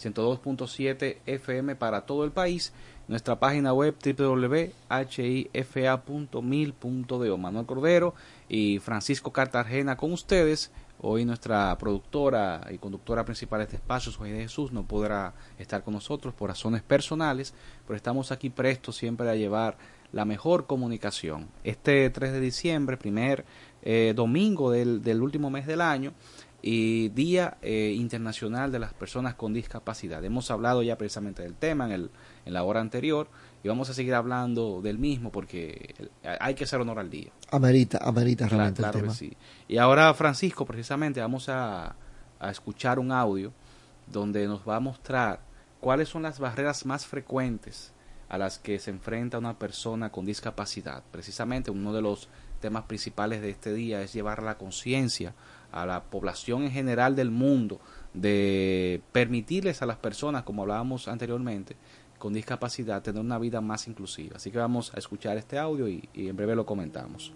102.7 FM para todo el país. Nuestra página web www.hifa.mil.do. Manuel Cordero y Francisco Cartagena con ustedes. Hoy nuestra productora y conductora principal de este espacio, Soy de Jesús, no podrá estar con nosotros por razones personales, pero estamos aquí prestos siempre a llevar la mejor comunicación. Este 3 de diciembre, primer eh, domingo del, del último mes del año, y Día eh, Internacional de las Personas con Discapacidad. Hemos hablado ya precisamente del tema en, el, en la hora anterior y vamos a seguir hablando del mismo porque hay que hacer honor al día. Amerita, amerita realmente claro el que tema. sí. Y ahora, Francisco, precisamente vamos a, a escuchar un audio donde nos va a mostrar cuáles son las barreras más frecuentes a las que se enfrenta una persona con discapacidad. Precisamente uno de los temas principales de este día es llevar la conciencia a la población en general del mundo de permitirles a las personas, como hablábamos anteriormente, con discapacidad, tener una vida más inclusiva. Así que vamos a escuchar este audio y, en breve lo comentamos.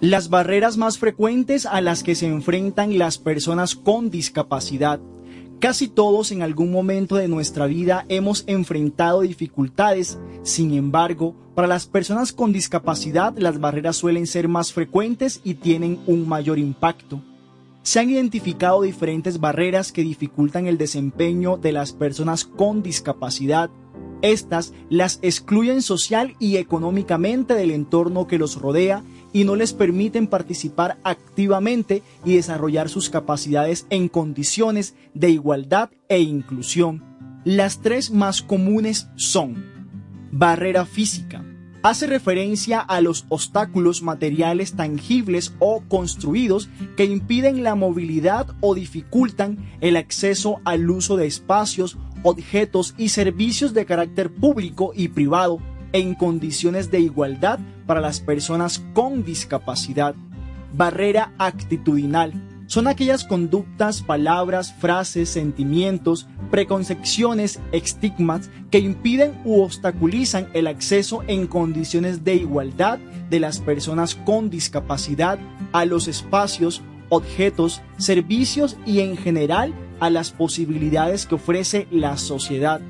Las barreras más frecuentes a las que se enfrentan las personas con discapacidad. Casi todos en algún momento de nuestra vida hemos enfrentado dificultades, sin embargo, para las personas con discapacidad las barreras suelen ser más frecuentes y tienen un mayor impacto. Se han identificado diferentes barreras que dificultan el desempeño de las personas con discapacidad. Estas las excluyen social y económicamente del entorno que los rodea y no les permiten participar activamente y desarrollar sus capacidades en condiciones de igualdad e inclusión. Las tres más comunes son barrera física. Hace referencia a los obstáculos materiales tangibles o construidos que impiden la movilidad o dificultan el acceso al uso de espacios, objetos y servicios de carácter público y privado en condiciones de igualdad para las personas con discapacidad. Barrera actitudinal. Son aquellas conductas, palabras, frases, sentimientos, preconcepciones, estigmas que impiden u obstaculizan el acceso en condiciones de igualdad de las personas con discapacidad a los espacios, objetos, servicios y en general a las posibilidades que ofrece la sociedad.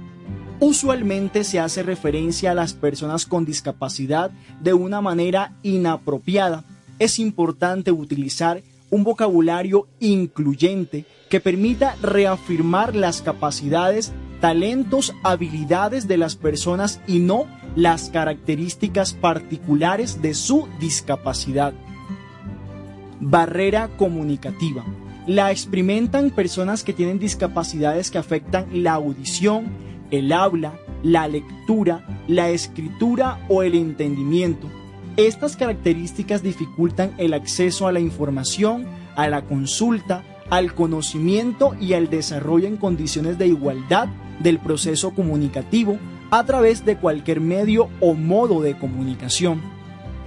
Usualmente se hace referencia a las personas con discapacidad de una manera inapropiada. Es importante utilizar un vocabulario incluyente que permita reafirmar las capacidades, talentos, habilidades de las personas y no las características particulares de su discapacidad. Barrera comunicativa. La experimentan personas que tienen discapacidades que afectan la audición, el habla, la lectura, la escritura o el entendimiento. Estas características dificultan el acceso a la información, a la consulta, al conocimiento y al desarrollo en condiciones de igualdad del proceso comunicativo a través de cualquier medio o modo de comunicación.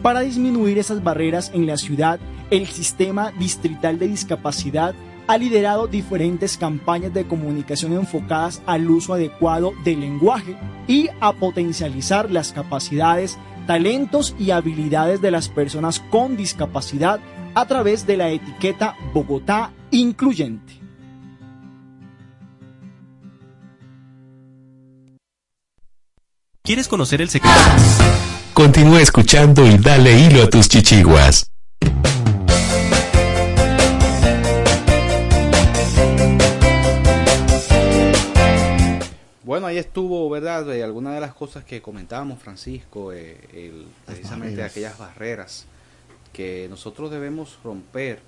Para disminuir esas barreras en la ciudad, el Sistema Distrital de Discapacidad ha liderado diferentes campañas de comunicación enfocadas al uso adecuado del lenguaje y a potencializar las capacidades, talentos y habilidades de las personas con discapacidad a través de la etiqueta Bogotá Incluyente. ¿Quieres conocer el secreto? Continúa escuchando y dale hilo a tus chichiguas. Ahí estuvo, ¿verdad? De algunas de las cosas que comentábamos, Francisco, eh, el- precisamente barreras. aquellas barreras que nosotros debemos romper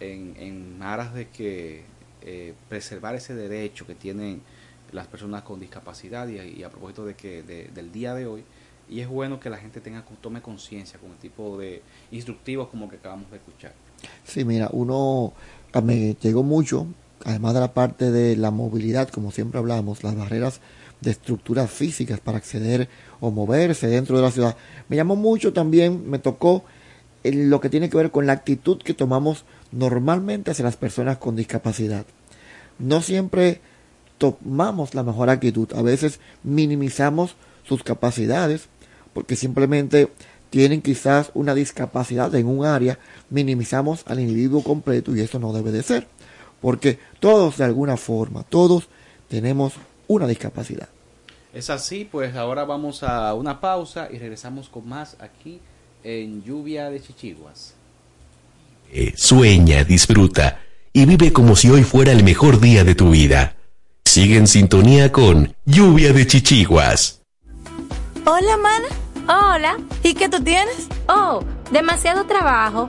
en, en aras de que eh, preservar ese derecho que tienen las personas con discapacidad y, y a propósito de que de- del día de hoy y es bueno que la gente tenga tome conciencia con el tipo de instructivos como que acabamos de escuchar. Sí, mira, uno me llegó mucho, además de la parte de la movilidad, como siempre hablamos, las barreras de estructuras físicas para acceder o moverse dentro de la ciudad. Me llamó mucho también, me tocó el- lo que tiene que ver con la actitud que tomamos normalmente hacia las personas con discapacidad. No siempre tomamos la mejor actitud, a veces minimizamos sus capacidades porque simplemente tienen quizás una discapacidad en un área, minimizamos al individuo completo y eso no debe de ser, porque todos de alguna forma, todos tenemos una discapacidad. Es así, pues ahora vamos a una pausa y regresamos con más aquí en Lluvia de Chichiguas. Eh, Sueña, disfruta y vive como si hoy fuera el mejor día de tu vida. Sigue en sintonía con Lluvia de Chichiguas. Hola, mana. Hola. ¿Y qué tú tienes? Oh, demasiado trabajo,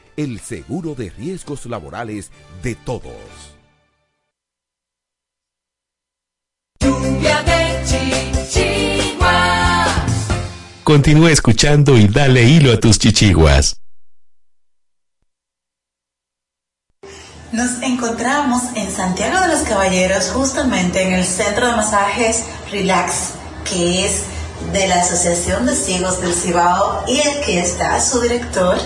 el seguro de riesgos laborales de todos. Continúa escuchando y dale hilo a tus chichiguas. Nos encontramos en Santiago de los Caballeros, justamente en el centro de masajes Relax, que es de la Asociación de Ciegos del Cibao y aquí está su director,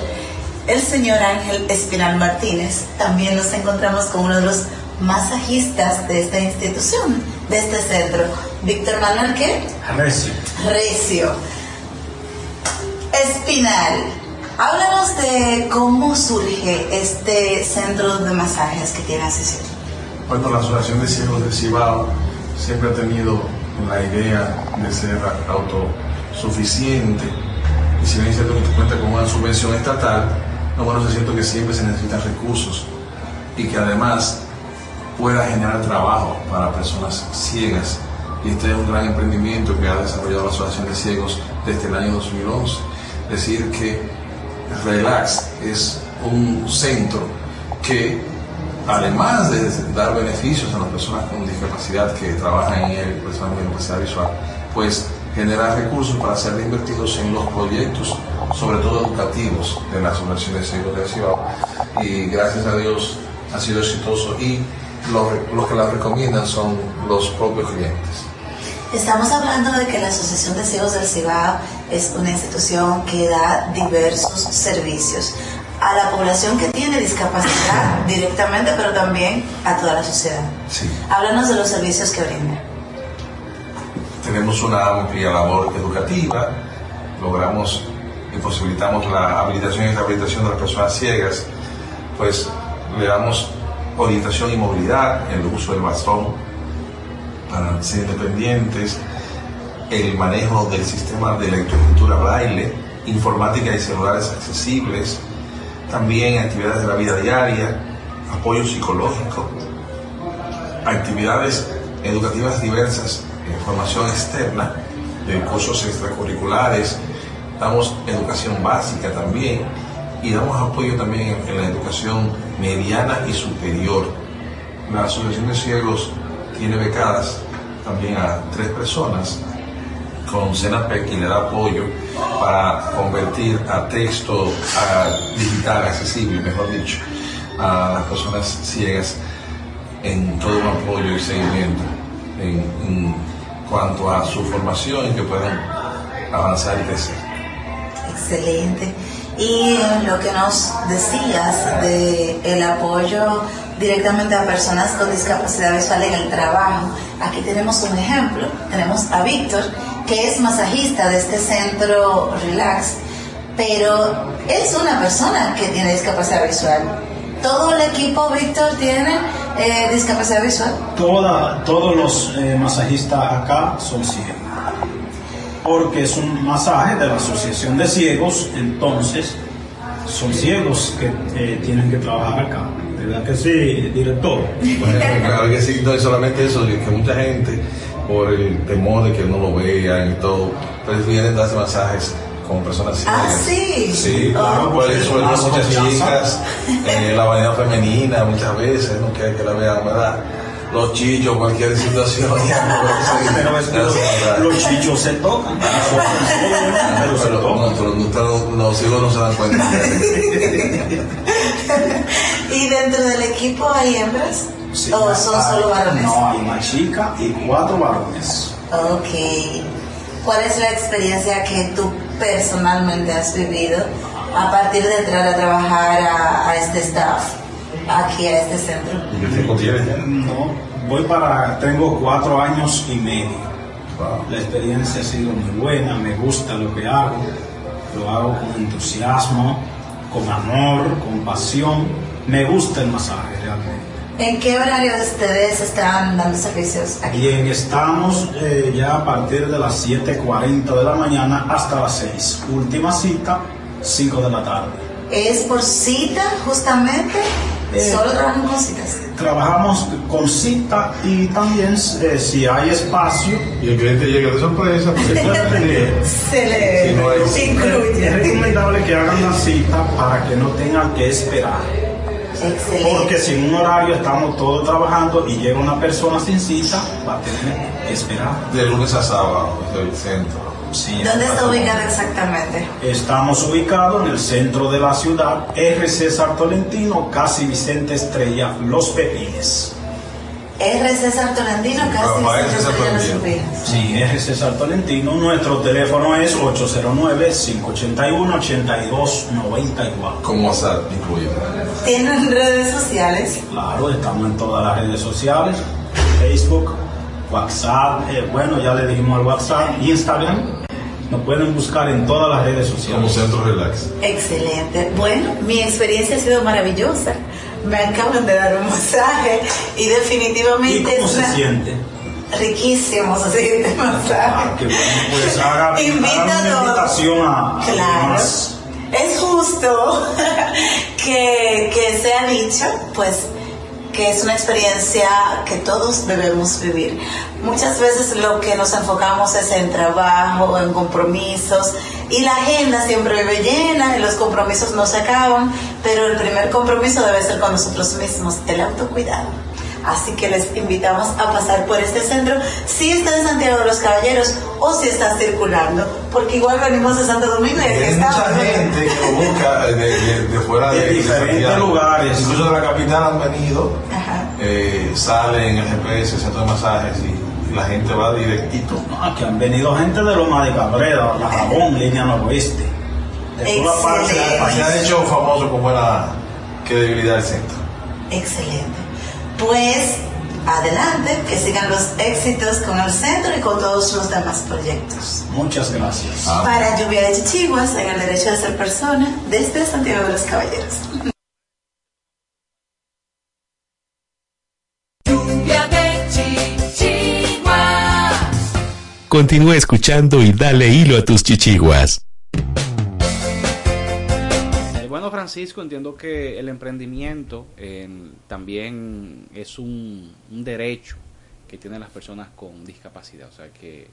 el señor Ángel Espinal Martínez. También nos encontramos con uno de los masajistas de esta institución, de este centro, Víctor Manuel ¿qué? Recio. Recio. Espinal, háblanos de cómo surge este centro de masajes que tiene Asociación. Bueno, la Asociación de Ciegos del Cibao siempre ha tenido la idea de ser autosuficiente y si bien es cierto que cuenta con una subvención estatal, lo bueno es cierto que siempre se necesitan recursos y que además pueda generar trabajo para personas ciegas. Y este es un gran emprendimiento que ha desarrollado la Asociación de Ciegos desde el año 2011. Es decir, que Relax es un centro que, además de dar beneficios a las personas con discapacidad que trabajan en él, personas con discapacidad visual, pues genera recursos para ser invertidos en los proyectos, sobre todo educativos, de la Asociación de Cibao. Y gracias a Dios ha sido exitoso y los, los que la recomiendan son los propios clientes. Estamos hablando de que la Asociación de Ciegos del Cibao es una institución que da diversos servicios a la población que tiene discapacidad <laughs> directamente, pero también a toda la sociedad. Sí. Háblanos de los servicios que brinda. Tenemos una amplia labor educativa, logramos y posibilitamos la habilitación y rehabilitación de las personas ciegas, pues le damos orientación y movilidad, el uso del bastón para ser independientes, el manejo del sistema de lectoescritura braille, informática y celulares accesibles, también actividades de la vida diaria, apoyo psicológico, actividades educativas diversas, formación externa, de cursos extracurriculares, damos educación básica también y damos apoyo también en, la educación mediana y superior. La Asociación de Ciegos tiene becadas también a tres personas con Senapec y le da apoyo para convertir a texto a digital accesible, mejor dicho, a las personas ciegas en todo un apoyo y seguimiento en, en cuanto a su formación y que puedan avanzar y crecer. Excelente. Y lo que nos decías de el apoyo directamente a personas con discapacidad visual en el trabajo, aquí tenemos un ejemplo. Tenemos a Víctor, que es masajista de este centro Relax, pero es una persona que tiene discapacidad visual. ¿Todo el equipo, Víctor, tiene eh, discapacidad visual? Toda, todos los eh, masajistas acá son ciegos. Porque es un masaje de la Asociación de Ciegos, entonces son ciegos que eh, tienen que trabajar acá. ¿Verdad que sí, director? Bueno, claro que sí, no es solamente eso, que mucha gente, por el temor de que no lo vean y todo, prefieren darse masajes con personas ciegas. Ah, sí. Sí, claro, por eso Más muchas chicas, eh, la vanidad femenina muchas veces, no quieren que la vean, ¿verdad? Los chillos, cualquier situación. <laughs> ya, no, Pero es que los, los chichos se tocan. Pero se Pero pero no- no- los ciegos no se dan cuenta. <laughs> ¿Y dentro del equipo hay hembras? Sí, ¿O son hay- solo varones? No, hay una chica y cuatro varones. Ok. ¿Cuál es la experiencia que tú personalmente has vivido a partir de entrar a trabajar a, a este staff, aquí a este centro? ¿Qué tiempo tienes ya? No, voy para, tengo cuatro años y medio. La experiencia ha sido muy buena, me gusta lo que hago, lo hago con entusiasmo, con amor, con pasión. Me gusta el masaje realmente. ¿En qué horario ustedes están dando servicios aquí? Bien, estamos eh, ya a partir de las 7.40 de la mañana hasta las 6. Última cita, 5 de la tarde. ¿Es por cita justamente? Eh, ¿Solo trabajan con citas? Trabajamos con cita y también eh, si hay espacio. Y el cliente llega de sorpresa. Se puede atender. Se le Si no hay- Es incluye. recomendable que hagan la cita para que no tengan que esperar. Excelente. Porque si en un horario estamos todos trabajando y llega una persona sin cita, va a tener que esperar. De lunes a sábado, desde el centro. Sí, ¿Dónde está ubicado exactamente? Estamos ubicados en el centro de la ciudad, RC Tolentino, casi Vicente Estrella, Los Pepines. R. César Tolentino, casi César Cristiano Tolentino. Supremo. Sí, es César Tolentino. Nuestro teléfono es 809-581-8294. Con WhatsApp incluido. ¿Tienen redes sociales? Claro, estamos en todas las redes sociales. Facebook, WhatsApp, eh, bueno, ya le dijimos el WhatsApp, Instagram. Nos pueden buscar en todas las redes sociales. Como Centro Relax. Excelente. Bueno, mi experiencia ha sido maravillosa. Me acaban de dar un masaje y definitivamente ¿Y cómo se una- siente? riquísimo así de masaje. Que bueno, pues haga, invitación a, a Claro. más. Es justo <laughs> que, que sea dicho, pues, que es una experiencia que todos debemos vivir. Muchas veces lo que nos enfocamos es en trabajo, en compromisos, y la agenda siempre vive llena y los compromisos no se acaban, pero el primer compromiso debe ser con nosotros mismos, el autocuidado. Así que les invitamos a pasar por este centro si está en Santiago de los Caballeros o si está circulando, porque igual venimos de Santo Domingo y aquí Hay estamos. mucha gente que lo busca de, de- de fuera de, De diferentes lugares. Incluso de la capital han venido, eh, salen en el GPS, centro de masajes y, la gente va directito. Ah, que han venido gente de Loma de Cabrera, La Jabón, línea noroeste. De toda parte Se ha hecho famoso como la credibilidad del centro. Excelente. Pues adelante, que sigan los éxitos con el centro y con todos los demás proyectos. Muchas gracias. Para Lluvia de Chichiguas, en el derecho de ser persona, desde Santiago de los Caballeros. Lluvia de chichiguas. Continúa escuchando y dale hilo a tus chichiguas. Francisco, entiendo que el emprendimiento eh, también es un, un derecho que tienen las personas con discapacidad. O sea que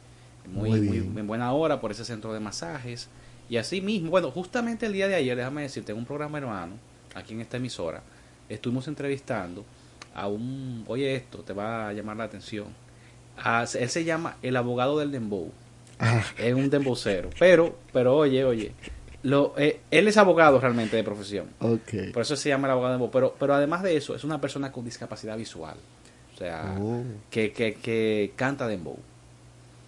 muy, Muy muy en buena hora por ese centro de masajes. Y así mismo, bueno, justamente el día de ayer, déjame decirte, en un programa hermano, aquí en esta emisora, estuvimos entrevistando a un, oye esto, te va a llamar la atención. A- él se llama el abogado del dembow. Es un dembocero. Pero, pero oye, oye, lo, eh, él es abogado realmente de profesión. Por eso se llama el abogado de. Pero, pero además de eso, es una persona con discapacidad visual. O sea, Oh. que, que, que canta dembow.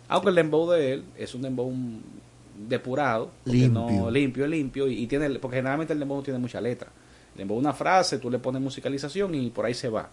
Aunque el dembow de él es un dembow depurado, Limpio. no limpio, limpio, y, y tiene, porque generalmente el dembow no tiene mucha letra. Dembow una frase, tú le pones musicalización y por ahí se va.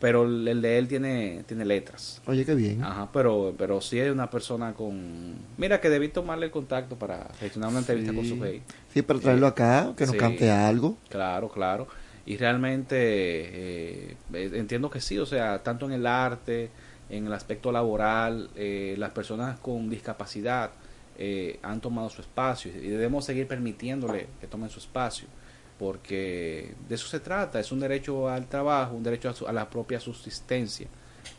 Pero el, de él tiene, tiene letras. Oye, qué bien. Ajá, pero, pero sí es una persona con... Mira que debí tomarle el contacto para gestionar una entrevista con su rey. Sí, pero traerlo acá, que nos Sí. cante algo. Claro, claro. Y realmente eh, eh, entiendo que sí, o sea, tanto en el arte, en el aspecto laboral, eh, las personas con discapacidad eh, han tomado su espacio y debemos seguir permitiéndole que tomen su espacio, porque de eso se trata, es un derecho al trabajo, un derecho a, su- a la propia subsistencia.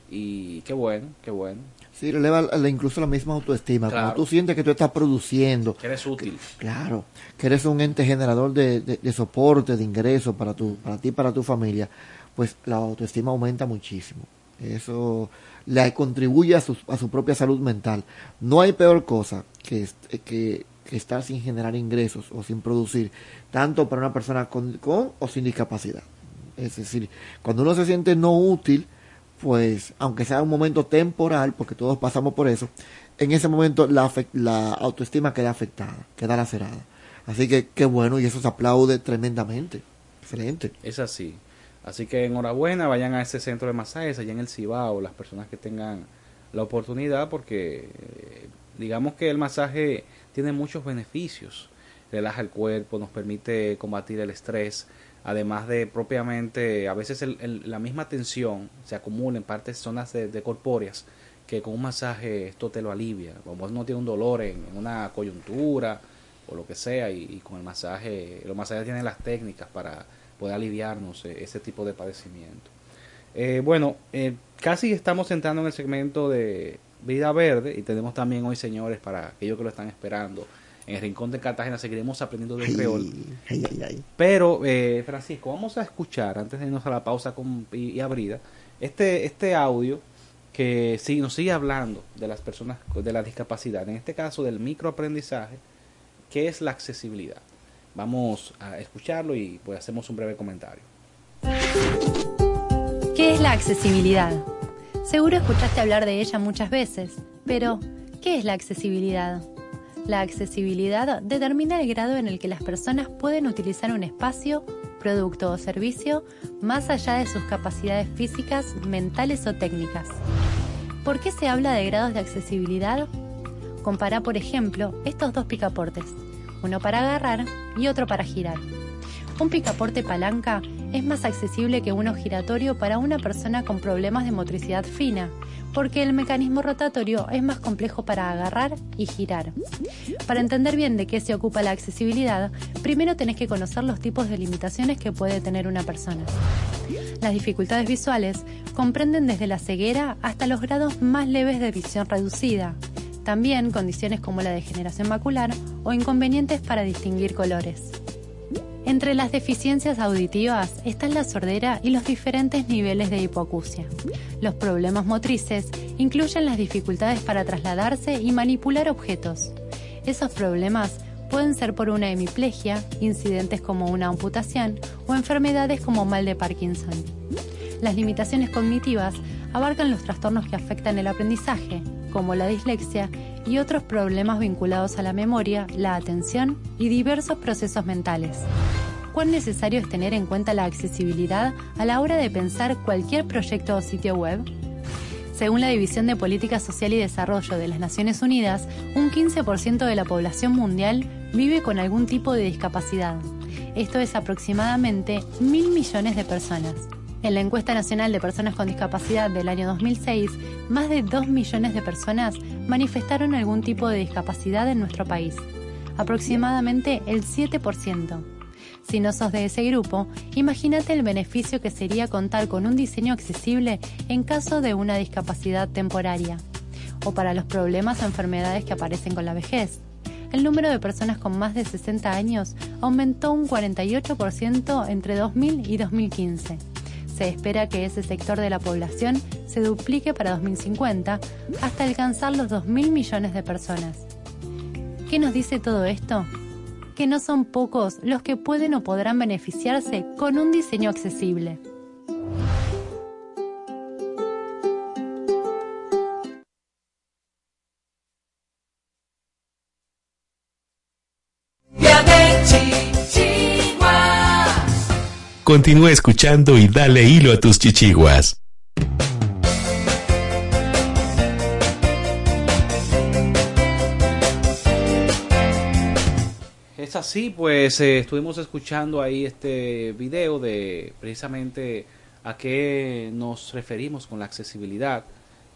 Y qué bueno, qué bueno. Sí, eleva incluso la misma autoestima. Claro. Cuando tú sientes que tú estás produciendo, Que eres útil. claro, que eres un ente generador de, de- de soporte, de ingresos para, tu, para ti y para tu familia, pues la autoestima aumenta muchísimo. Eso le contribuye a su, a su propia salud mental. No hay peor cosa que, est- que, que estar sin generar ingresos o sin producir, tanto para una persona con, o sin discapacidad. Es decir, cuando uno se siente no útil, pues aunque sea un momento temporal, porque todos pasamos por eso, en ese momento la autoestima queda afectada, queda lacerada. Así que qué bueno y eso se aplaude tremendamente. Excelente. Es así. Así que enhorabuena, vayan a ese centro de masajes allá en el Cibao, las personas que tengan la oportunidad, porque eh, digamos que el masaje tiene muchos beneficios. Relaja el cuerpo, nos permite combatir el estrés, además de propiamente, a veces la misma tensión se acumula en partes, zonas de, corpóreas, que con un masaje esto te lo alivia. Como uno tiene un dolor en, una coyuntura o lo que sea, y, y con el masaje, los masajes tienen las técnicas para poder aliviarnos eh, ese tipo de padecimiento. Eh, bueno, eh, casi estamos entrando en el segmento de Vida Verde y tenemos también hoy, señores, para aquellos que lo están esperando, en el Rincón de Cartagena seguiremos aprendiendo del Ay, creol. ay, ay, ay. Pero, eh, Francisco, vamos a escuchar, antes de irnos a la pausa con, y, y abrida, este, este audio que sí, nos sigue hablando de las personas con- de la discapacidad, en este caso del microaprendizaje, que es la accesibilidad. Vamos a escucharlo y pues hacemos un breve comentario. ¿Qué es la accesibilidad? Seguro escuchaste hablar de ella muchas veces, pero ¿qué es la accesibilidad? La accesibilidad determina el grado en el que las personas pueden utilizar un espacio, producto o servicio más allá de sus capacidades físicas, mentales o técnicas. ¿Por qué se habla de grados de accesibilidad? Compara, por ejemplo, estos dos picaportes, uno para agarrar y otro para girar. Un picaporte palanca es más accesible que uno giratorio para una persona con problemas de motricidad fina, porque el mecanismo rotatorio es más complejo para agarrar y girar. Para entender bien de qué se ocupa la accesibilidad, primero tenés que conocer los tipos de limitaciones que puede tener una persona. Las dificultades visuales comprenden desde la ceguera hasta los grados más leves de visión reducida, también condiciones como la degeneración macular o inconvenientes para distinguir colores. Entre las deficiencias auditivas están la sordera y los diferentes niveles de hipoacusia. Los problemas motrices incluyen las dificultades para trasladarse y manipular objetos. Esos problemas pueden ser por una hemiplegia, incidentes como una amputación o enfermedades como mal de Parkinson. Las limitaciones cognitivas abarcan los trastornos que afectan el aprendizaje, como la dislexia y otros problemas vinculados a la memoria, la atención y diversos procesos mentales. ¿Cuán necesario es tener en cuenta la accesibilidad a la hora de pensar cualquier proyecto o sitio web? Según la División de Política Social y Desarrollo de las Naciones Unidas, un 15% de la población mundial vive con algún tipo de discapacidad. Esto es aproximadamente mil millones de personas. En la encuesta nacional de personas con discapacidad del año 2006, más de 2 millones de personas manifestaron algún tipo de discapacidad en nuestro país, aproximadamente el 7%. Si no sos de ese grupo, imagínate el beneficio que sería contar con un diseño accesible en caso de una discapacidad temporaria, o para los problemas o enfermedades que aparecen con la vejez. El número de personas con más de 60 años aumentó un 48% entre 2000 y 2015 se espera que ese sector de la población se duplique para 2050 hasta alcanzar los 2.000 millones de personas. ¿Qué nos dice todo esto? Que no son pocos los que pueden o podrán beneficiarse con un diseño accesible. Continúa escuchando y dale hilo a tus chichiguas. Es así, pues eh, estuvimos escuchando ahí este video de precisamente a qué nos referimos con la accesibilidad.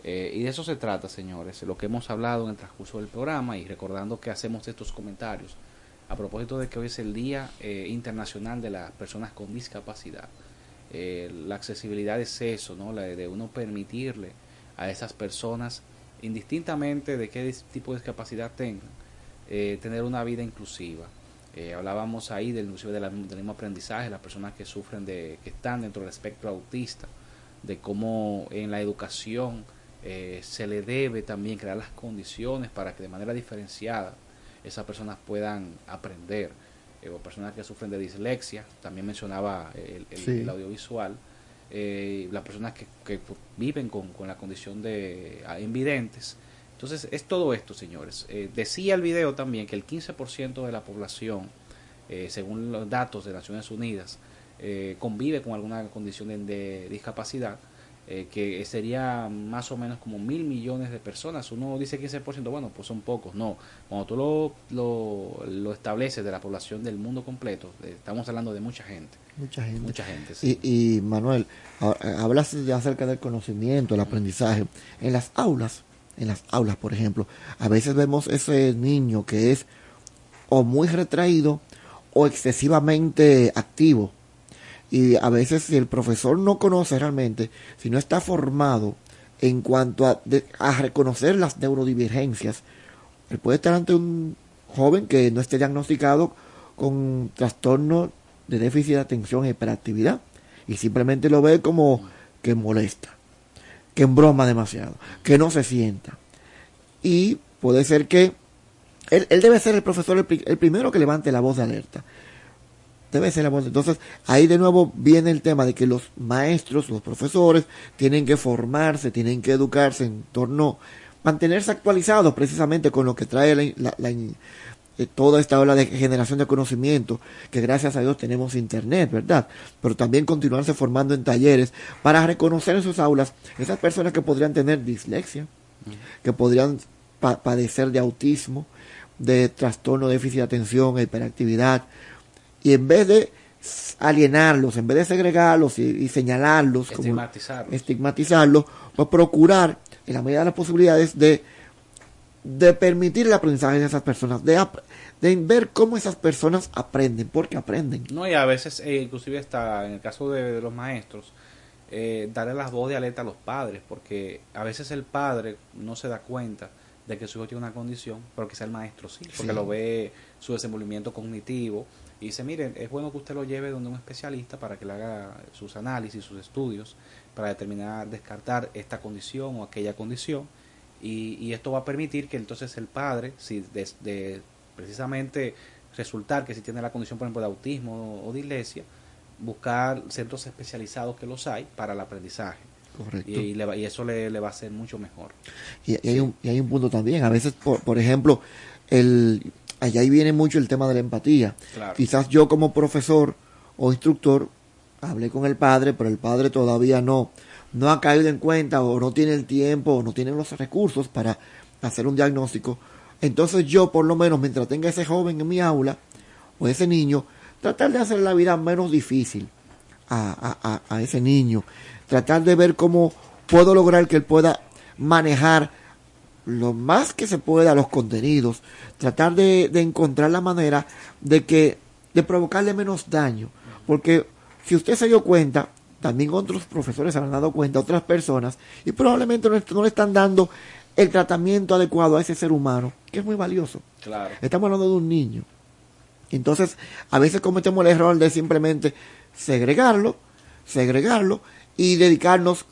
Eh, y de eso se trata, señores, lo que hemos hablado en el transcurso del programa y recordando que hacemos estos comentarios a propósito de que hoy es el Día eh, Internacional de las Personas con Discapacidad. Eh, la accesibilidad es eso, ¿no? La de uno permitirle a esas personas, indistintamente de qué tipo de discapacidad tengan, eh, tener una vida inclusiva. hablábamos ahí del, de del mismo aprendizaje, las personas que sufren de, que están dentro del espectro autista, de cómo en la educación se le debe también crear las condiciones para que de manera diferenciada esas personas puedan aprender. Eh, o personas que sufren de dislexia, también mencionaba el, audiovisual, eh, las personas que, que viven con, con, la condición de ah, invidentes. Entonces, es todo esto, señores. Eh, decía el video también que el 15% de la población, según los datos de Naciones Unidas, convive con alguna condición de discapacidad eh, que sería más o menos como mil millones de personas. Uno dice 15%, bueno, pues son pocos. No, cuando tú lo, lo, lo estableces de la población del mundo completo, eh, estamos hablando de mucha gente. Mucha gente. Mucha gente y, Manuel, hablas acerca del conocimiento, el aprendizaje. En las aulas, en las aulas, por ejemplo, a veces vemos ese niño que es o muy retraído o excesivamente activo y a veces si el profesor no conoce realmente, si no está formado en cuanto a, reconocer las neurodivergencias, él puede estar ante un joven que no esté diagnosticado con trastorno de déficit de atención e hiperactividad y simplemente lo ve como que molesta, que embroma demasiado, que no se sienta. Y puede ser que él debe ser el profesor el primero que levante la voz de alerta Debe ser. Entonces, ahí de nuevo viene el tema de que los maestros, los profesores, tienen que formarse, tienen que educarse en torno, mantenerse actualizados precisamente con lo que trae la, eh, toda esta ola de generación de conocimiento, que gracias a Dios tenemos internet, ¿verdad? Pero también continuarse formando en talleres para reconocer en sus aulas esas personas que podrían tener dislexia, que podrían pa- padecer de autismo, de trastorno déficit de atención, hiperactividad, y en vez de alienarlos, en vez de segregarlos y, y señalarlos, como- Estigmatizarlos. estigmatizarlos, pues procurar, en la medida de las posibilidades, de, de permitir el aprendizaje de esas personas, de, de ver cómo esas personas aprenden, porque aprenden. No, y a veces, eh, inclusive está, en el caso de, de los maestros, eh, darle las voz de alerta a los padres, porque a veces el padre no se da cuenta de que su hijo tiene una condición, pero quizá el maestro sí, porque Sí. lo ve su desenvolvimiento cognitivo y dice, miren, es bueno que usted lo lleve donde un especialista para que le haga sus análisis, sus estudios, para determinar, descartar esta condición o aquella condición, y, y esto va a permitir que entonces el padre, si de, de precisamente resultar que si tiene la condición, por ejemplo, de autismo o, o dislexia, buscar centros especializados que los hay para el aprendizaje. Correcto. Y, y le va- y eso le, le va a hacer mucho mejor. Y, y hay un, y hay un punto también, a veces, por, por ejemplo, el, allá ahí viene mucho el tema de la empatía. Claro. Quizás yo como profesor o instructor hablé con el padre, pero el padre todavía no, no ha caído en cuenta o no tiene el tiempo o no tiene los recursos para hacer un diagnóstico. Entonces yo, por lo menos, mientras tenga ese joven en mi aula o ese niño, tratar de hacer la vida menos difícil a, a- a- a ese niño. Tratar de ver cómo puedo lograr que él pueda manejar lo más que se pueda los contenidos. Tratar de, de encontrar la manera de que de provocarle menos daño. Porque si usted se dio cuenta, también otros profesores se han dado cuenta, otras personas, y probablemente no le están dando el tratamiento adecuado a ese ser humano, que es muy valioso. Claro. Estamos hablando de un niño. Entonces, a veces cometemos el error de simplemente segregarlo, segregarlo y dedicarnos,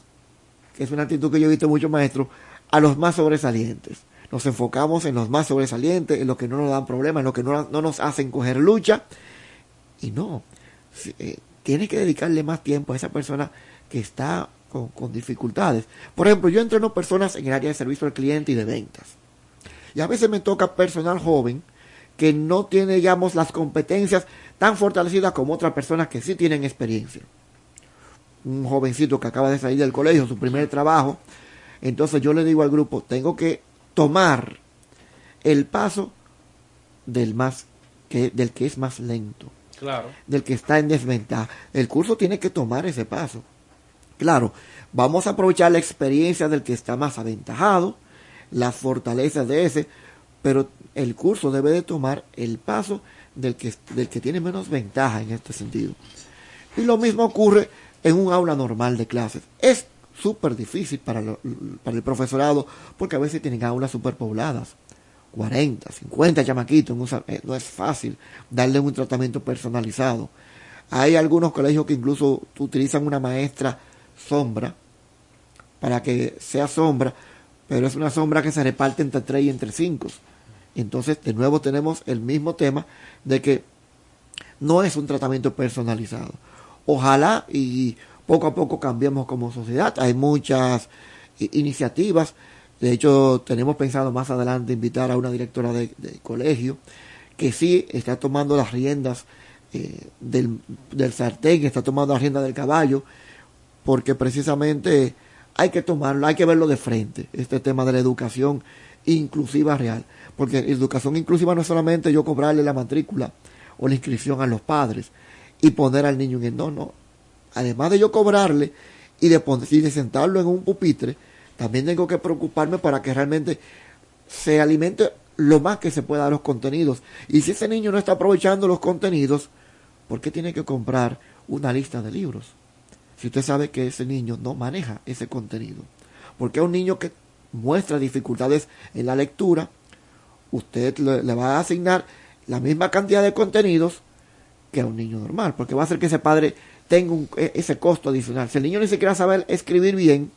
que es una actitud que yo he visto muchos maestros, a los más sobresalientes. Nos enfocamos en los más sobresalientes, en los que no nos dan problemas, en los que no, no nos hacen coger lucha. Y no, eh, tiene que dedicarle más tiempo a esa persona que está con, con dificultades. Por ejemplo, yo entreno personas en el área de servicio al cliente y de ventas. Y a veces me toca personal joven que no tiene, digamos, las competencias tan fortalecidas como otras personas que sí tienen experiencia. Un jovencito que acaba de salir del colegio, su primer trabajo. Entonces yo le digo al grupo, tengo que tomar el paso del más que del que es más lento, Claro. del que está en desventaja. El curso tiene que tomar ese paso. Claro, vamos a aprovechar la experiencia del que está más aventajado, las fortalezas de ese, pero el curso debe de tomar el paso del que, del que tiene menos ventaja en este sentido. Y lo mismo ocurre en un aula normal de clases. Es súper difícil para, para el profesorado porque a veces tienen aulas súper pobladas. 40, 50 chamaquitos, no es fácil darle un tratamiento personalizado. Hay algunos colegios que incluso utilizan una maestra sombra para que sea sombra, pero es una sombra que se reparte entre 3 y entre 5. Entonces, de nuevo tenemos el mismo tema de que no es un tratamiento personalizado. Ojalá y poco a poco cambiemos como sociedad. Hay muchas i- iniciativas. De hecho, tenemos pensado más adelante invitar a una directora de, de colegio que sí está tomando las riendas eh, del, del sartén, está tomando las riendas del caballo, porque precisamente hay que tomarlo, hay que verlo de frente, este tema de la educación inclusiva real. Porque educación inclusiva no es solamente yo cobrarle la matrícula o la inscripción a los padres y poner al niño en el no, no. Además de yo cobrarle y de, pon- y de sentarlo en un pupitre, también tengo que preocuparme para que realmente se alimente lo más que se pueda de los contenidos. Y si ese niño no está aprovechando los contenidos, ¿por qué tiene que comprar una lista de libros? Si usted sabe que ese niño no maneja ese contenido. Porque a un niño que muestra dificultades en la lectura, usted le, le va a asignar la misma cantidad de contenidos que a un niño normal, porque va a hacer que ese padre tenga un- e- ese costo adicional. Si el niño ni siquiera sabe escribir bien,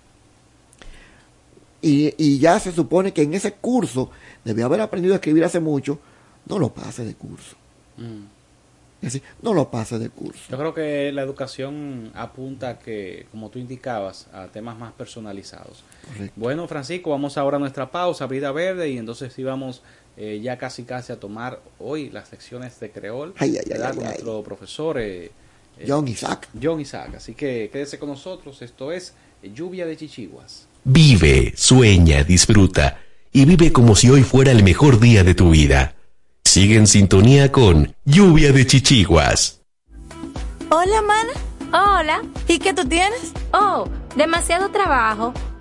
y, y ya se supone que en ese curso debió haber aprendido a escribir hace mucho, no lo pase de curso. Es decir, no lo pase de curso. Yo creo que la educación apunta a que, como tú indicabas, a temas más personalizados. Bueno, Francisco, vamos ahora a nuestra pausa, Brida Verde, y entonces sí vamos eh, ya casi casi a tomar hoy las secciones de creol Ay, ay, ay, con ay. nuestro profesor eh, John Isaac. John Isaac. Así que quédese con nosotros. Esto es Lluvia de Chichiguas. Vive, sueña, disfruta y vive como si hoy fuera el mejor día de tu vida. Sigue en sintonía con Lluvia de Chichiguas. Hola, mana. Hola. ¿Y qué tú tienes? Oh, demasiado trabajo,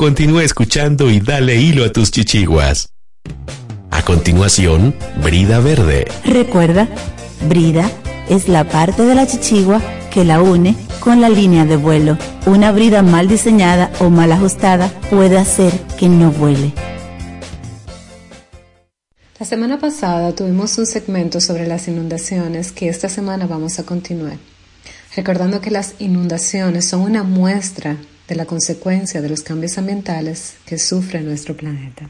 Continúa escuchando y dale hilo a tus chichiguas. A continuación, Brida Verde. Recuerda, brida es la parte de la chichigua que la une con la línea de vuelo. Una brida mal diseñada o mal ajustada puede hacer que no vuele. La semana pasada tuvimos un segmento sobre las inundaciones que esta semana vamos a continuar, recordando que las inundaciones son una muestra de la consecuencia de los cambios ambientales que sufre nuestro planeta.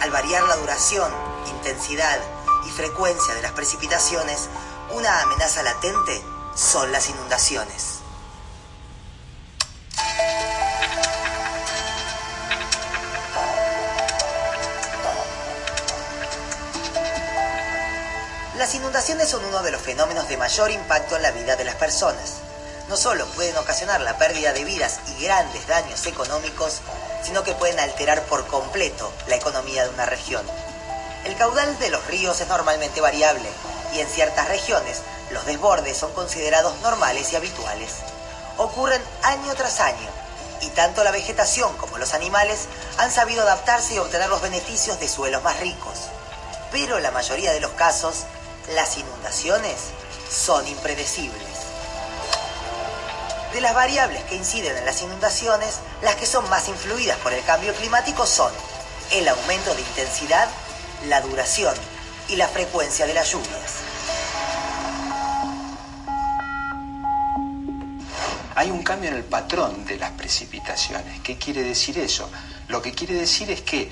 Al variar la duración, intensidad y frecuencia de las precipitaciones, una amenaza latente son las inundaciones. Las inundaciones son uno de los fenómenos de mayor impacto en la vida de las personas. No solo pueden ocasionar la pérdida de vidas y grandes daños económicos, sino que pueden alterar por completo la economía de una región. El caudal de los ríos es normalmente variable y en ciertas regiones los desbordes son considerados normales y habituales. Ocurren año tras año y tanto la vegetación como los animales han sabido adaptarse y obtener los beneficios de suelos más ricos. Pero la mayoría de los casos, las inundaciones son impredecibles. De las variables que inciden en las inundaciones, las que son más influidas por el cambio climático son el aumento de intensidad, la duración y la frecuencia de las lluvias. Hay un cambio en el patrón de las precipitaciones. ¿Qué quiere decir eso? Lo que quiere decir es que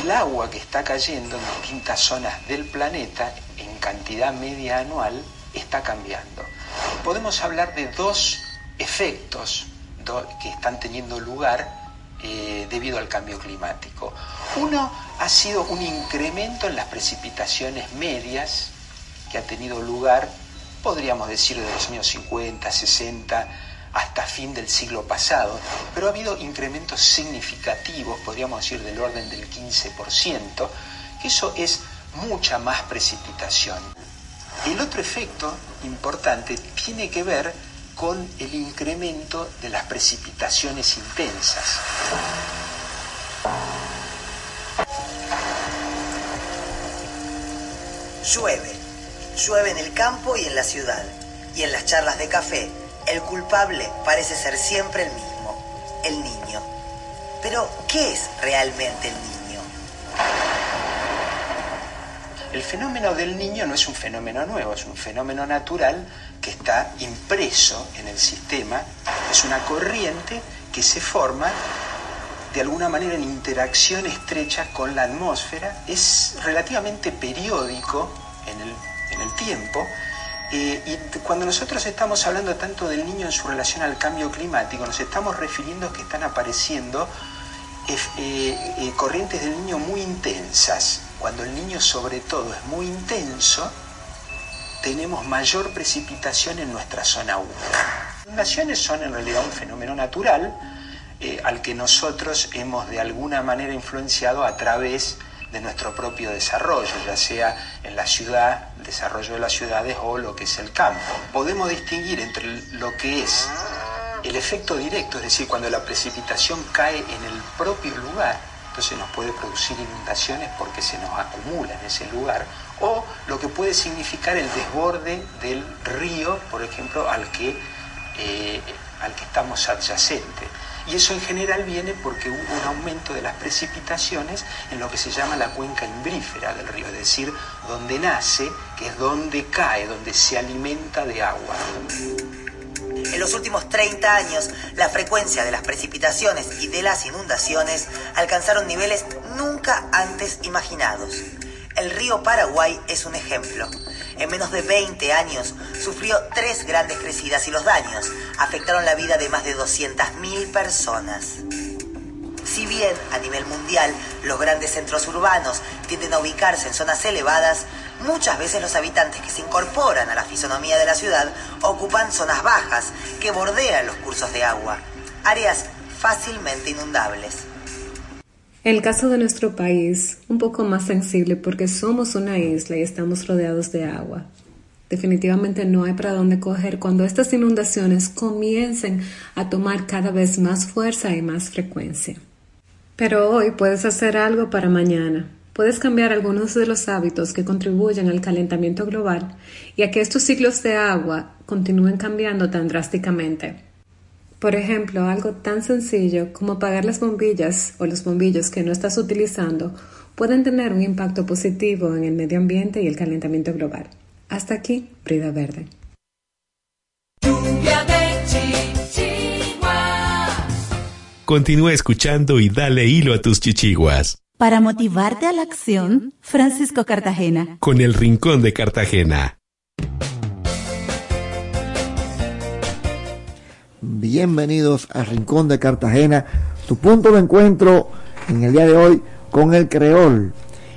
el agua que está cayendo en distintas zonas del planeta en cantidad media anual está cambiando. Podemos hablar de dos efectos que están teniendo lugar eh, debido al cambio climático. Uno ha sido un incremento en las precipitaciones medias que ha tenido lugar, podríamos decir, de los años 50, 60 hasta fin del siglo pasado, pero ha habido incrementos significativos, podríamos decir del orden del 15%, que eso es mucha más precipitación. El otro efecto importante tiene que ver con el incremento de las precipitaciones intensas. Llueve, llueve en el campo y en la ciudad, y en las charlas de café, el culpable parece ser siempre el mismo, el niño. Pero, ¿qué es realmente el niño? El fenómeno del niño no es un fenómeno nuevo, es un fenómeno natural que está impreso en el sistema, es una corriente que se forma de alguna manera en interacción estrecha con la atmósfera, es relativamente periódico en el, en el tiempo, eh, y cuando nosotros estamos hablando tanto del niño en su relación al cambio climático, nos estamos refiriendo a que están apareciendo eh, eh, corrientes del niño muy intensas. Cuando el niño sobre todo es muy intenso, tenemos mayor precipitación en nuestra zona húmeda. Las inundaciones son en realidad un fenómeno natural al que nosotros hemos de alguna manera influenciado a través de nuestro propio desarrollo, ya sea en la ciudad, desarrollo de las ciudades o lo que es el campo. Podemos distinguir entre lo que es el efecto directo, es decir, cuando la precipitación cae en el propio lugar, entonces nos puede producir inundaciones porque se nos acumula en ese lugar, o lo que puede significar el desborde del río, por ejemplo, al que, eh, al que estamos adyacentes. Y eso en general viene porque hubo un aumento de las precipitaciones en lo que se llama la cuenca imbrífera del río, es decir, donde nace, que es donde cae, donde se alimenta de agua. En los últimos 30 años, la frecuencia de las precipitaciones y de las inundaciones alcanzaron niveles nunca antes imaginados. El río Paraguay es un ejemplo. En menos de 20 años sufrió tres grandes crecidas y los daños afectaron la vida de más de 200.000 personas. Si bien a nivel mundial los grandes centros urbanos tienden a ubicarse en zonas elevadas, muchas veces los habitantes que se incorporan a la fisonomía de la ciudad ocupan zonas bajas que bordean los cursos de agua, áreas fácilmente inundables. El caso de nuestro país, un poco más sensible porque somos una isla y estamos rodeados de agua. Definitivamente no hay para dónde coger cuando estas inundaciones comiencen a tomar cada vez más fuerza y más frecuencia. Pero hoy puedes hacer algo para mañana. Puedes cambiar algunos de los hábitos que contribuyen al calentamiento global y a que estos ciclos de agua continúen cambiando tan drásticamente. Por ejemplo, algo tan sencillo como apagar las bombillas o los bombillos que no estás utilizando pueden tener un impacto positivo en el medio ambiente y el calentamiento global. Hasta aquí, Brida Verde. Continúa escuchando y dale hilo a tus chichiguas. Para motivarte a la acción, Francisco Cartagena. Con el Rincón de Cartagena. Bienvenidos al Rincón de Cartagena, tu punto de encuentro en el día de hoy con el creol.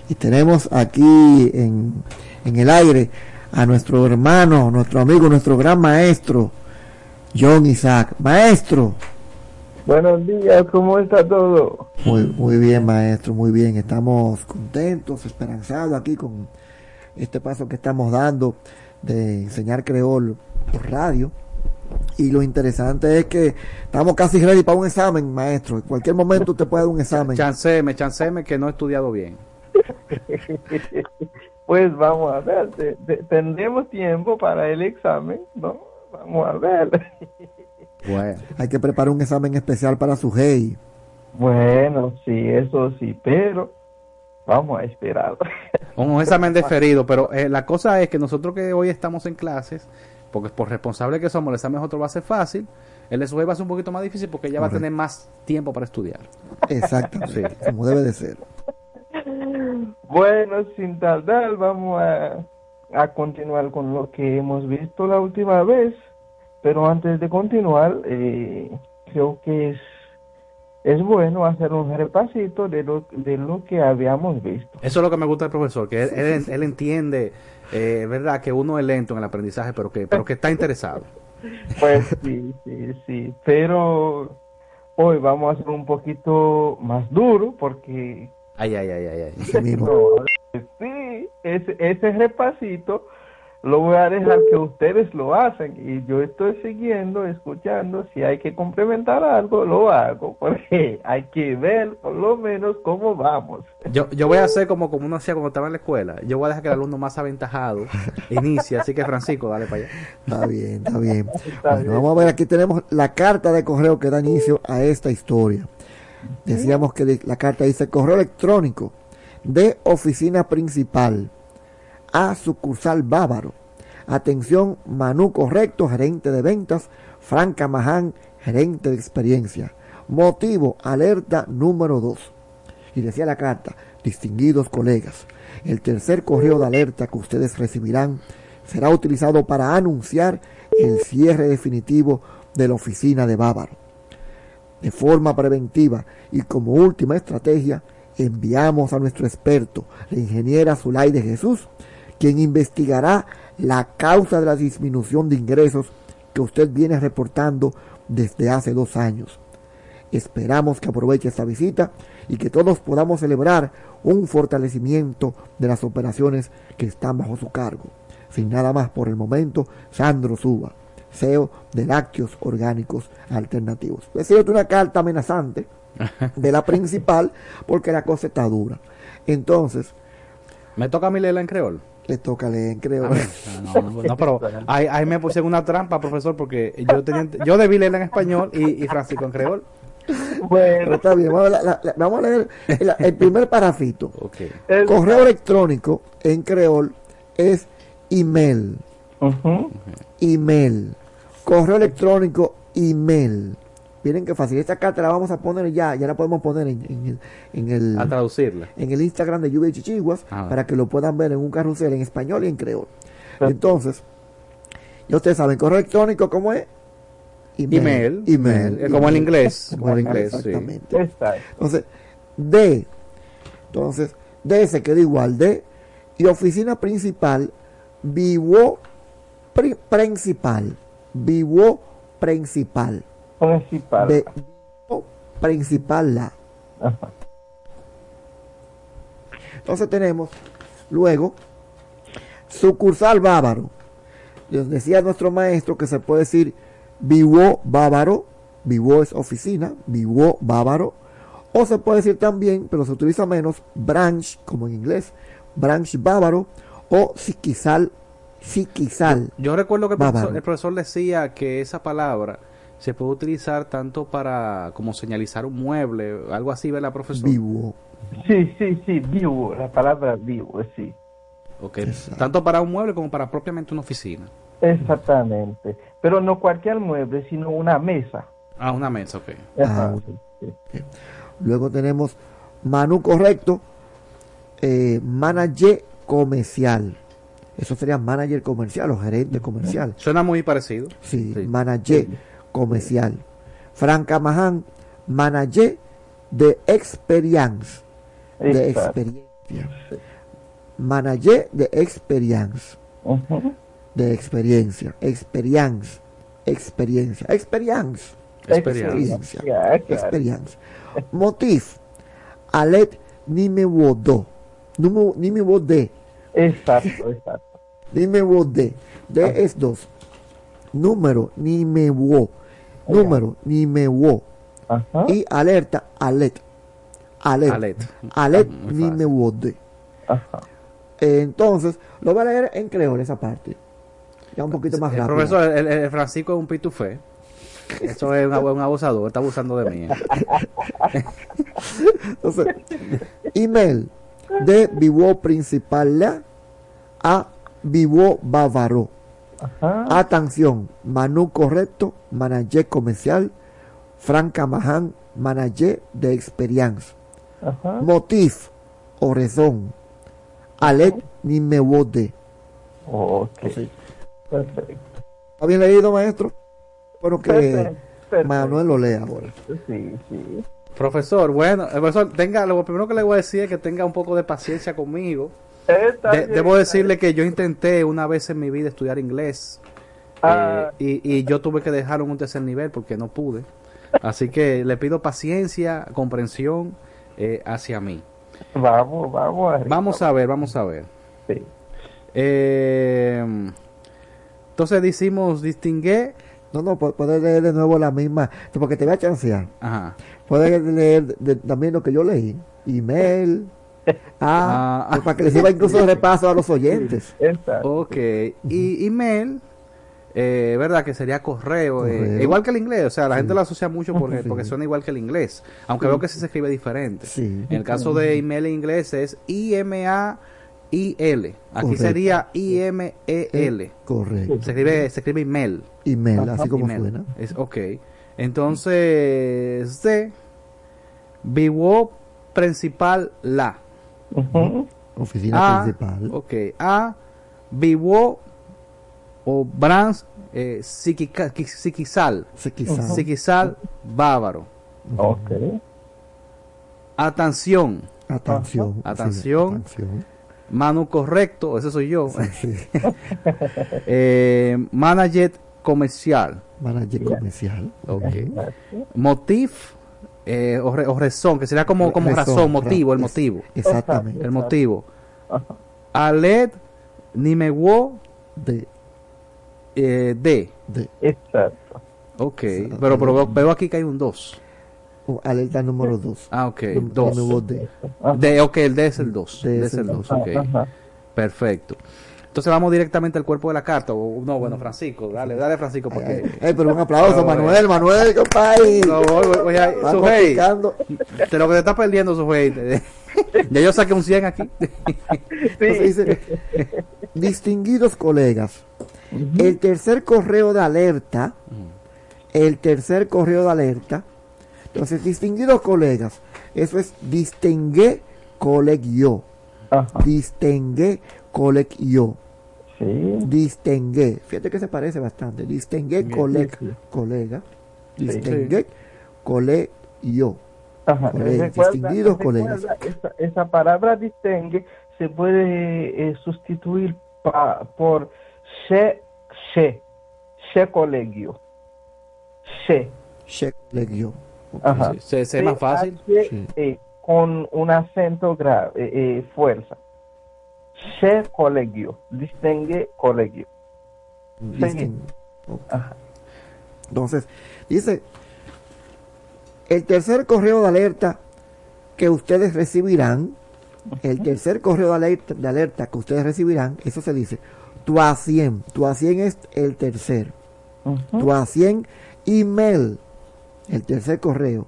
Y tenemos aquí en en el aire a nuestro hermano, nuestro amigo, nuestro gran maestro, John Isaac. Maestro. Buenos días, ¿cómo está todo? Muy, muy bien, maestro, muy bien. Estamos contentos, esperanzados aquí con este paso que estamos dando de enseñar creol por radio. Y lo interesante es que estamos casi ready para un examen, maestro. En cualquier momento usted puede dar un examen. Chanceme, chanceme que no he estudiado bien. <laughs> pues vamos a ver, tendremos tiempo para el examen, ¿no? Vamos a ver. <laughs> Bueno. Hay que preparar un examen especial para su GEI. Bueno, sí, eso sí, pero vamos a esperar. <laughs> Un examen deferido, pero eh, la cosa es que nosotros que hoy estamos en clases, porque por responsable que somos, el examen otro va a ser fácil, el SUE va a ser un poquito más difícil porque ya va a tener más tiempo para estudiar. Exacto, sí. como debe de ser. <laughs> Bueno, sin tardar, vamos a, a continuar con lo que hemos visto la última vez. Pero antes de continuar, eh, creo que es, es bueno hacer un repasito de lo, de lo que habíamos visto. Eso es lo que me gusta del profesor, que él, él, entiende, eh, verdad, que uno es lento en el aprendizaje, pero que, pero que está interesado. <laughs> Pues sí, sí, sí. Pero hoy vamos a hacer un poquito más duro porque... Ay, ay, ay, ay. ay. sí, <laughs> ese, ese repasito lo voy a dejar que ustedes lo hacen y yo estoy siguiendo, escuchando, si hay que complementar algo, lo hago, <laughs> porque hay que ver por lo menos cómo vamos. Yo, yo voy a hacer como, como uno hacía cuando estaba en la escuela, yo voy a dejar que el alumno más aventajado <laughs> inicie, así que Francisco, dale para allá. Está bien, está <laughs> bien. Vamos a ver, aquí tenemos la carta de correo que da inicio a esta historia. Decíamos que la carta dice correo electrónico de oficina principal a sucursal Bávaro. Atención, Manu Correcto, gerente de ventas, Franca Maján, gerente de experiencia. Motivo, alerta número 2. Y decía la carta, distinguidos colegas, el tercer correo de alerta que ustedes recibirán será utilizado para anunciar el cierre definitivo de la oficina de Bávaro. De forma preventiva y como última estrategia, enviamos a nuestro experto, la ingeniera Zulay de Jesús, quien investigará la causa de la disminución de ingresos que usted viene reportando desde hace dos años. Esperamos que aproveche esta visita y que todos podamos celebrar un fortalecimiento de las operaciones que están bajo su cargo. Sin nada más por el momento, Sandro Suba, CEO de Lácteos Orgánicos Alternativos. Cierto, una carta amenazante <laughs> de la principal porque la cosa está dura. Entonces... ¿Me toca a mí leerla en creol? Le toca leer en creol. No, no, pero ahí, ahí, me puse una trampa, profesor, porque yo tenía, yo debí leerla en español y, y Francisco en creol. Bueno, está bien. Vamos a, leer el, primer parafito. Correo electrónico en creol es email. Email. Correo electrónico, email. Miren qué fácil. Esta carta la vamos a poner ya, ya la podemos poner en, el, en el... A traducirla. En el Instagram de Lluvia y Chichiguas ah, para que lo puedan ver en un carrusel en español y en creol. Entonces, ya ustedes saben, correo electrónico, ¿cómo es? Email. Email. Como en inglés. <laughs> Como en inglés, Exactamente. Entonces, D. Entonces, D se queda igual. D. Y oficina principal, vivo principal. Vivo principal principal. De, principal la. Entonces tenemos luego sucursal bávaro. decía nuestro maestro que se puede decir vivo bávaro, vivo es oficina, vivo bávaro, o se puede decir también, pero se utiliza menos, branch, como en inglés, branch bávaro, o siquizal, siquizal. Yo, recuerdo que el profesor decía que esa palabra se puede utilizar tanto para como señalizar un mueble, algo así, ¿verdad, profesor? Vivo. Sí, sí, sí, vivo, la palabra vivo, sí. Ok, tanto para un mueble como para propiamente una oficina. Exactamente, pero no cualquier mueble, sino una mesa. Ah, una mesa, ok. Ah, Luego tenemos Manu correcto, eh, manager comercial. Eso sería manager comercial o gerente comercial. Suena muy parecido. Sí, manager comercial. Franca Mahan, manager de experience. De experiencia. manager de experience. De experiencia. Experience. Experiencia. Experience. Experiencia. Experience. Motif. Alet numéro 2. Numéro de. Exacto, exacto. Numéro de. De es 2. Número, numéro. Número, numéro. Y alerta, alet. Alet. Alet. Alet, Muy fácil. numéro de. Entonces, lo voy a leer en creol esa parte. Ya un poquito más El rápido. profesor, el, el Francisco es un pitufé. <laughs> Eso es un, un abusador, está abusando de mí. <laughs> Entonces, email de Vivo Principal a Vivo Bávaro. Atención, Manu Correcto, manager comercial, Franca Mahan, manager de experience. Motif o razón. Alet ni me de. Ok. Perfecto. ¿Está bien leído, maestro? Bueno, que Perfecto, perfecto. Manuel lo lea ahora. Sí, sí. Profesor, bueno, el profesor, tenga, lo primero que le voy a decir es que tenga un poco de paciencia conmigo. De- debo decirle que yo intenté una vez en mi vida estudiar inglés Ah. eh, y, y yo tuve que dejarlo en un tercer nivel porque no pude. Así que le pido paciencia, comprensión eh, hacia mí. Vamos, vamos. arriba. Vamos a ver, vamos a ver. Eh, entonces decimos distinguir. No, no, puedes leer de nuevo la misma, porque te voy a chancear. Ajá. Puedes leer de- también lo que yo leí. Email. Ah, Ah. para que les sirva incluso repaso a los oyentes. Ok. Y email, eh, ¿verdad? Que sería correo. eh, Correo. igual que el inglés. O sea, la gente lo asocia mucho porque, Sí. porque suena igual que el inglés. Aunque veo que sí se escribe diferente. Sí. En el caso de email en inglés es I-M-A-I-L. Aquí Correcto. sería I-M-E-L. Correcto. Se escribe, se escribe email. Email, así como Email. suena. Es, ok. Entonces, D. Vivo principal la. Oficina A, principal. Ok. A. Vivo o Brans eh, Siquizal. Siquizal. Bávaro. Ok. Atención. Atención. sí, Atención. atención. Manu correcto, ese soy yo. <laughs> Eh, manager comercial. Manager comercial. Ok. Motif eh, o, re- o razón, que sería como, como Razón, razón, motivo, el ra- motivo. Exactamente. El motivo. Aled Nimewo de. Eh, de. de. Exacto. Ok, pero, pero veo- veo aquí que hay un 2. O alerta número 2. Ah, ok, Num- 2. número D. De, ok, el D es el 2. D D es el el 2, dos. ok. Ajá. Perfecto. Entonces vamos directamente al cuerpo de la carta. O, no, bueno, Francisco, dale, dale, Francisco, porque. Eh, pero un aplauso, No, Manuel, Manuel, compadre. No, voy, voy, voy a- Está Sujei, practicando. te lo que te está perdiendo, Sujei. <laughs> ya yo saqué un 100 aquí. Entonces dice, distinguidos colegas, el tercer correo de alerta, el tercer correo de alerta, entonces distinguidos colegas, eso es distingue colegio, distingue colegio, distingue, fíjate que se parece bastante, distingue Sí, coleg, sí. colega, Sí. distingue colegio, Ajá. colega, Recuerda- distinguidos recuerda, colegas. Esa, esa palabra distingue se puede eh, sustituir pa- por se, se, se colegio. Se. Che colegio. Ajá. Se- se es más fácil. CH, eh, con un acento grave, eh, eh, fuerza. Se colegio. Distingue colegio. Distingue. Ok. Entonces, dice, el tercer correo de alerta que ustedes recibirán, el tercer correo de alerta, de alerta que ustedes recibirán, eso se dice, tu a 100, tu a 100 es el tercer, tu a 100 email, el tercer correo,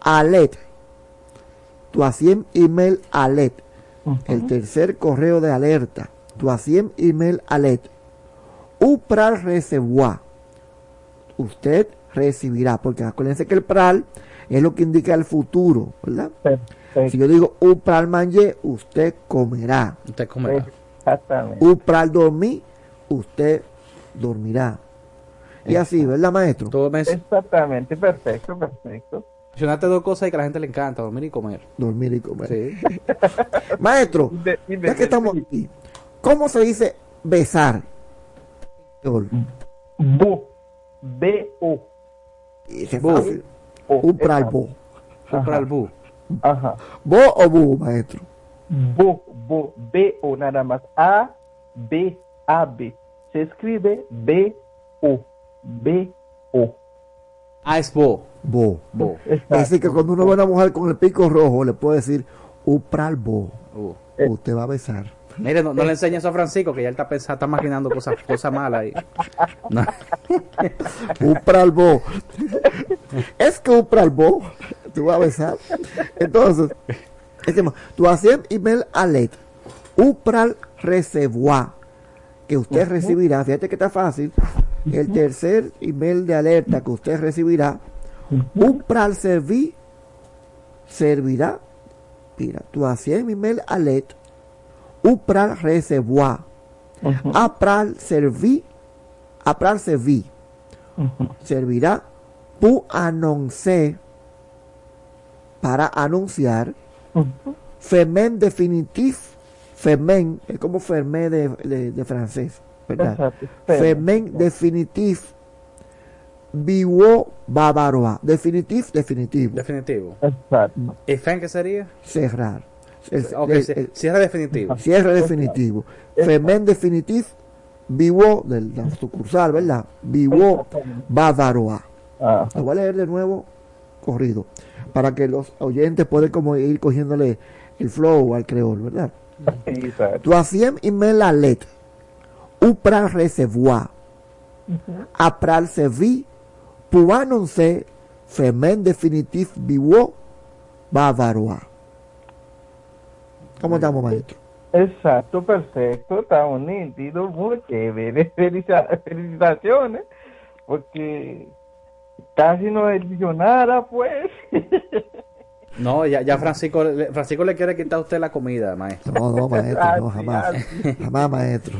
alert, tu a 100 email alert, el tercer correo de alerta, tu a 100 email alert, upral recevoir, usted recibirá, porque acuérdense que el pral es lo que indica el futuro, ¿verdad? Si yo digo upral manger, usted comerá. Usted comerá. Exactamente. Upral dormir, usted dormirá. Y así, ¿verdad, maestro? Exactamente, perfecto, perfecto. Mencionaste dos cosas y que a la gente le encanta, dormir y comer. Dormir y comer. Sí. <laughs> Maestro, <laughs> ya que estamos aquí, ¿cómo se dice besar? B-O. Upral bo. Upral bu. Ajá. ¿Bo o bu, maestro? Bo, bo, B-O nada más. A, B, A, B. Se escribe B-O. B-O. Ah, es bo. Bo. Bo. Así que cuando uno ve a una mujer con el pico rojo, le puede decir upral bo. Uh. Usted va a besar. Mire, no, no le enseñes eso a Francisco, que ya él está pensando, está imaginando cosas, cosas malas ahí. No. <laughs> Upral bo. Es que upral bo. Tú vas a besar. Entonces, decimos, tu hacías email alet. Upral recevoir. Que usted recibirá. Fíjate que está fácil. El tercer email de alerta que usted recibirá. Upral serví. Servirá. Mira, tu hacías email alet. Upral recevoir. Apral serví. Apral serví. Servirá. Pu annoncer. Para anunciar. Femen definitif. Femen. Es como fermé de, de, de francés. ¿Verdad? Exacto. Femen definitif. Vivo bavaroa. Definitif, definitivo. Definitivo. Exacto. ¿Y fen qué sería? Cerrar. El- cierre definitivo. Cierre definitivo. Femen definitif. Vivo de la sucursal, ¿verdad? Vivo bavaroa. Lo voy a leer de nuevo corrido. Para que los oyentes puedan como ir cogiéndole el flow al creol, ¿verdad? Troisième email la lettre. Ou pral recevoir. Apral servi. Pour annoncer. Femen definitif vivo. Bavaroa. ¿Cómo estamos, maestro? Exacto, perfecto, está un nítido, muy chévere. <laughs> Felicitaciones, porque casi no es nada, pues. <laughs> No, ya, ya Francisco, le- Francisco le quiere quitar a usted la comida, maestro. No, no, maestro, <laughs> no, jamás. Jamás, maestro.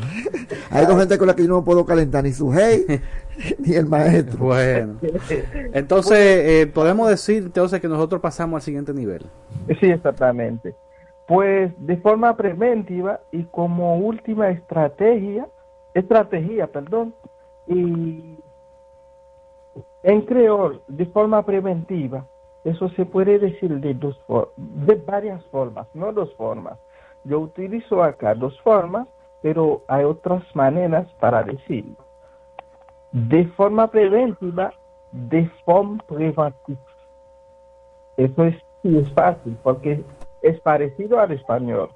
Hay dos gente con la que yo no puedo calentar, ni su hey, <laughs> ni el maestro. Bueno. Entonces, eh, podemos decir entonces que nosotros pasamos al siguiente nivel. Sí, exactamente. Pues de forma preventiva y como última estrategia, estrategia, perdón, y en creol, de forma preventiva, eso se puede decir de dos for- de varias formas, no dos formas. Yo utilizo acá dos formas, pero hay otras maneras para decirlo. De forma preventiva, de forma preventiva. Eso es, sí es fácil porque es parecido al español.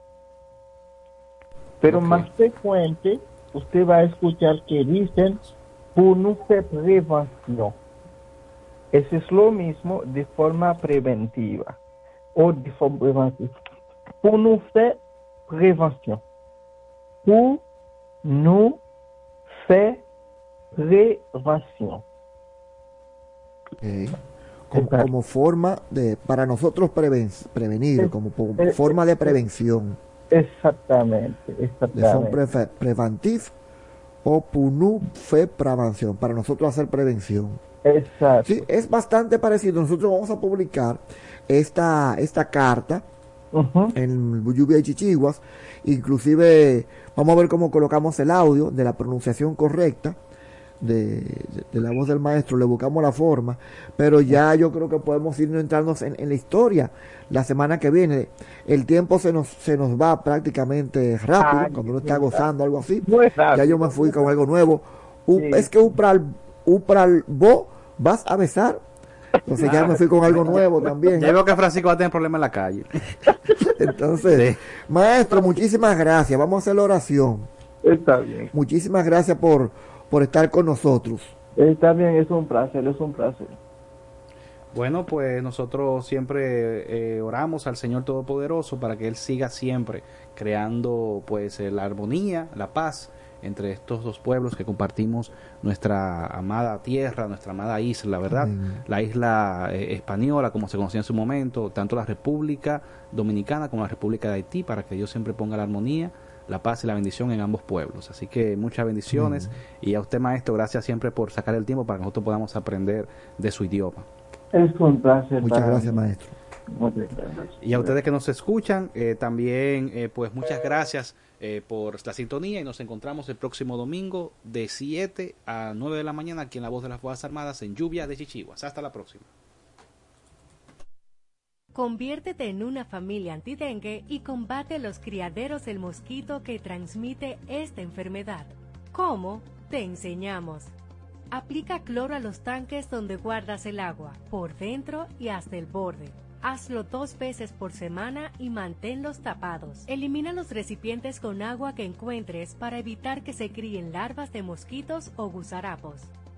Pero más frecuente, usted va a escuchar que dicen pour nous faire prévention. Eso es lo mismo de forma preventiva o de forma preventiva. Pour nous faire prévention. Pour nous faire prévention. Ok. Como, como forma de, para nosotros preven- prevenir, como forma de prevención. Exactamente, De forma exactamente. prefe- preventif o punu fe prevención, para nosotros hacer prevención. Exacto. Sí, es bastante parecido. Nosotros vamos a publicar esta, esta carta en Lluvia y Chichiguas. Inclusive vamos a ver cómo colocamos el audio de la pronunciación correcta de, de- de la voz del maestro. Le buscamos la forma. Pero ya yo creo que podemos irnos entrando en, en la historia la semana que viene. El tiempo se nos, se nos va prácticamente rápido Ay, cuando uno está gozando algo así. Ya yo me fui con algo nuevo. Sí. Es que Upral, Upral, vos vas a besar. Entonces ya me fui con algo nuevo también. Ya veo que Francisco va a tener problemas en la calle. <laughs> Entonces, maestro, muchísimas gracias. Vamos a hacer la oración. Está bien. Muchísimas gracias por, por estar con nosotros. Está bien, es un placer, es un placer. Bueno, pues nosotros siempre eh, oramos al Señor Todopoderoso para que Él siga siempre creando pues eh, la armonía, la paz entre estos dos pueblos que compartimos nuestra amada tierra, nuestra amada isla, ¿verdad? Amén. La isla eh, española, como se conocía en su momento, tanto la República Dominicana como la República de Haití, para que Dios siempre ponga la armonía, la paz y la bendición en ambos pueblos. Así que muchas bendiciones y a usted, maestro, gracias siempre por sacar el tiempo para que nosotros podamos aprender de su idioma. Es un placer. Muchas gracias, maestro. Y a ustedes que nos escuchan, eh, también, eh, pues muchas gracias eh, por la sintonía y nos encontramos el próximo domingo de 7 a 9 de la mañana aquí en La Voz de las Fuerzas Armadas en Lluvia de Chichiguas. Hasta la próxima. Conviértete en una familia antidengue y combate los criaderos del mosquito que transmite esta enfermedad. ¿Cómo? Te enseñamos. Aplica cloro a los tanques donde guardas el agua, por dentro y hasta el borde. Hazlo dos veces por semana y manténlos tapados. Elimina los recipientes con agua que encuentres para evitar que se críen larvas de mosquitos o gusarapos.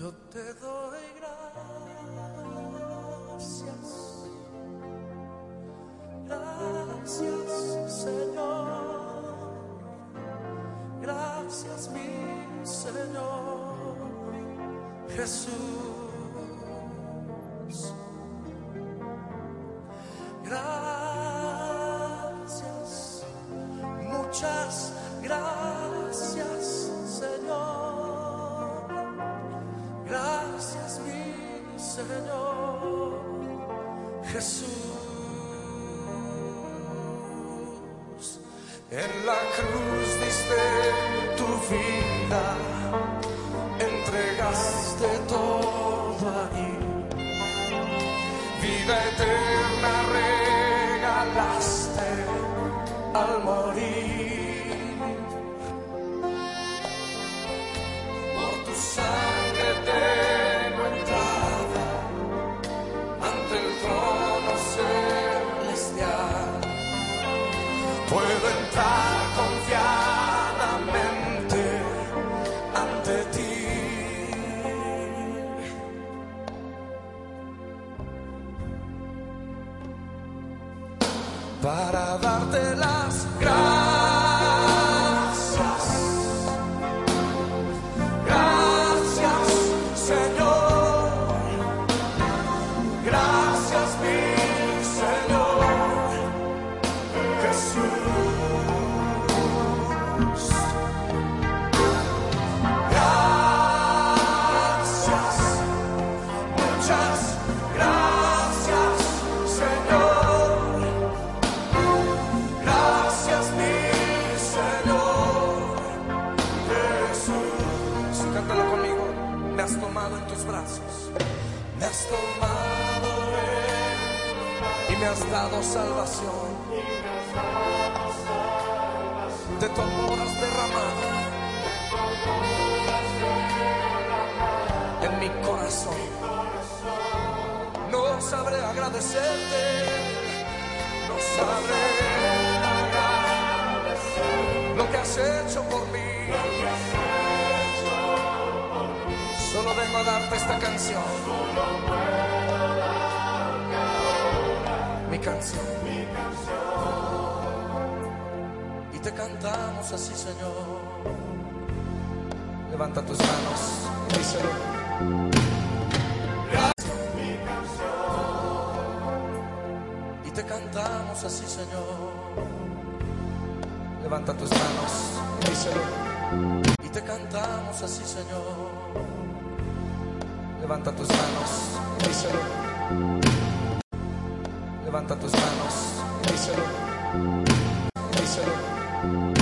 Yo te doy gracias. Gracias, Señor. Gracias, mi Señor. Jesús. En la cruz diste tu vida, entregaste todo ahí. Vida eterna Darte dado salvación. De tu amor has derramado en mi corazón. No sabré agradecerte. No sabré lo que has hecho por mí. Solo vengo a darte esta canción. Mi canción. Y te cantamos así, Señor. Levanta tus manos y díselo. Mi canción. te cantamos así, Señor. Levanta tus manos y díselo. Y te cantamos así, Señor. Levanta tus manos y díselo. Levanta tus manos díselo. Díselo.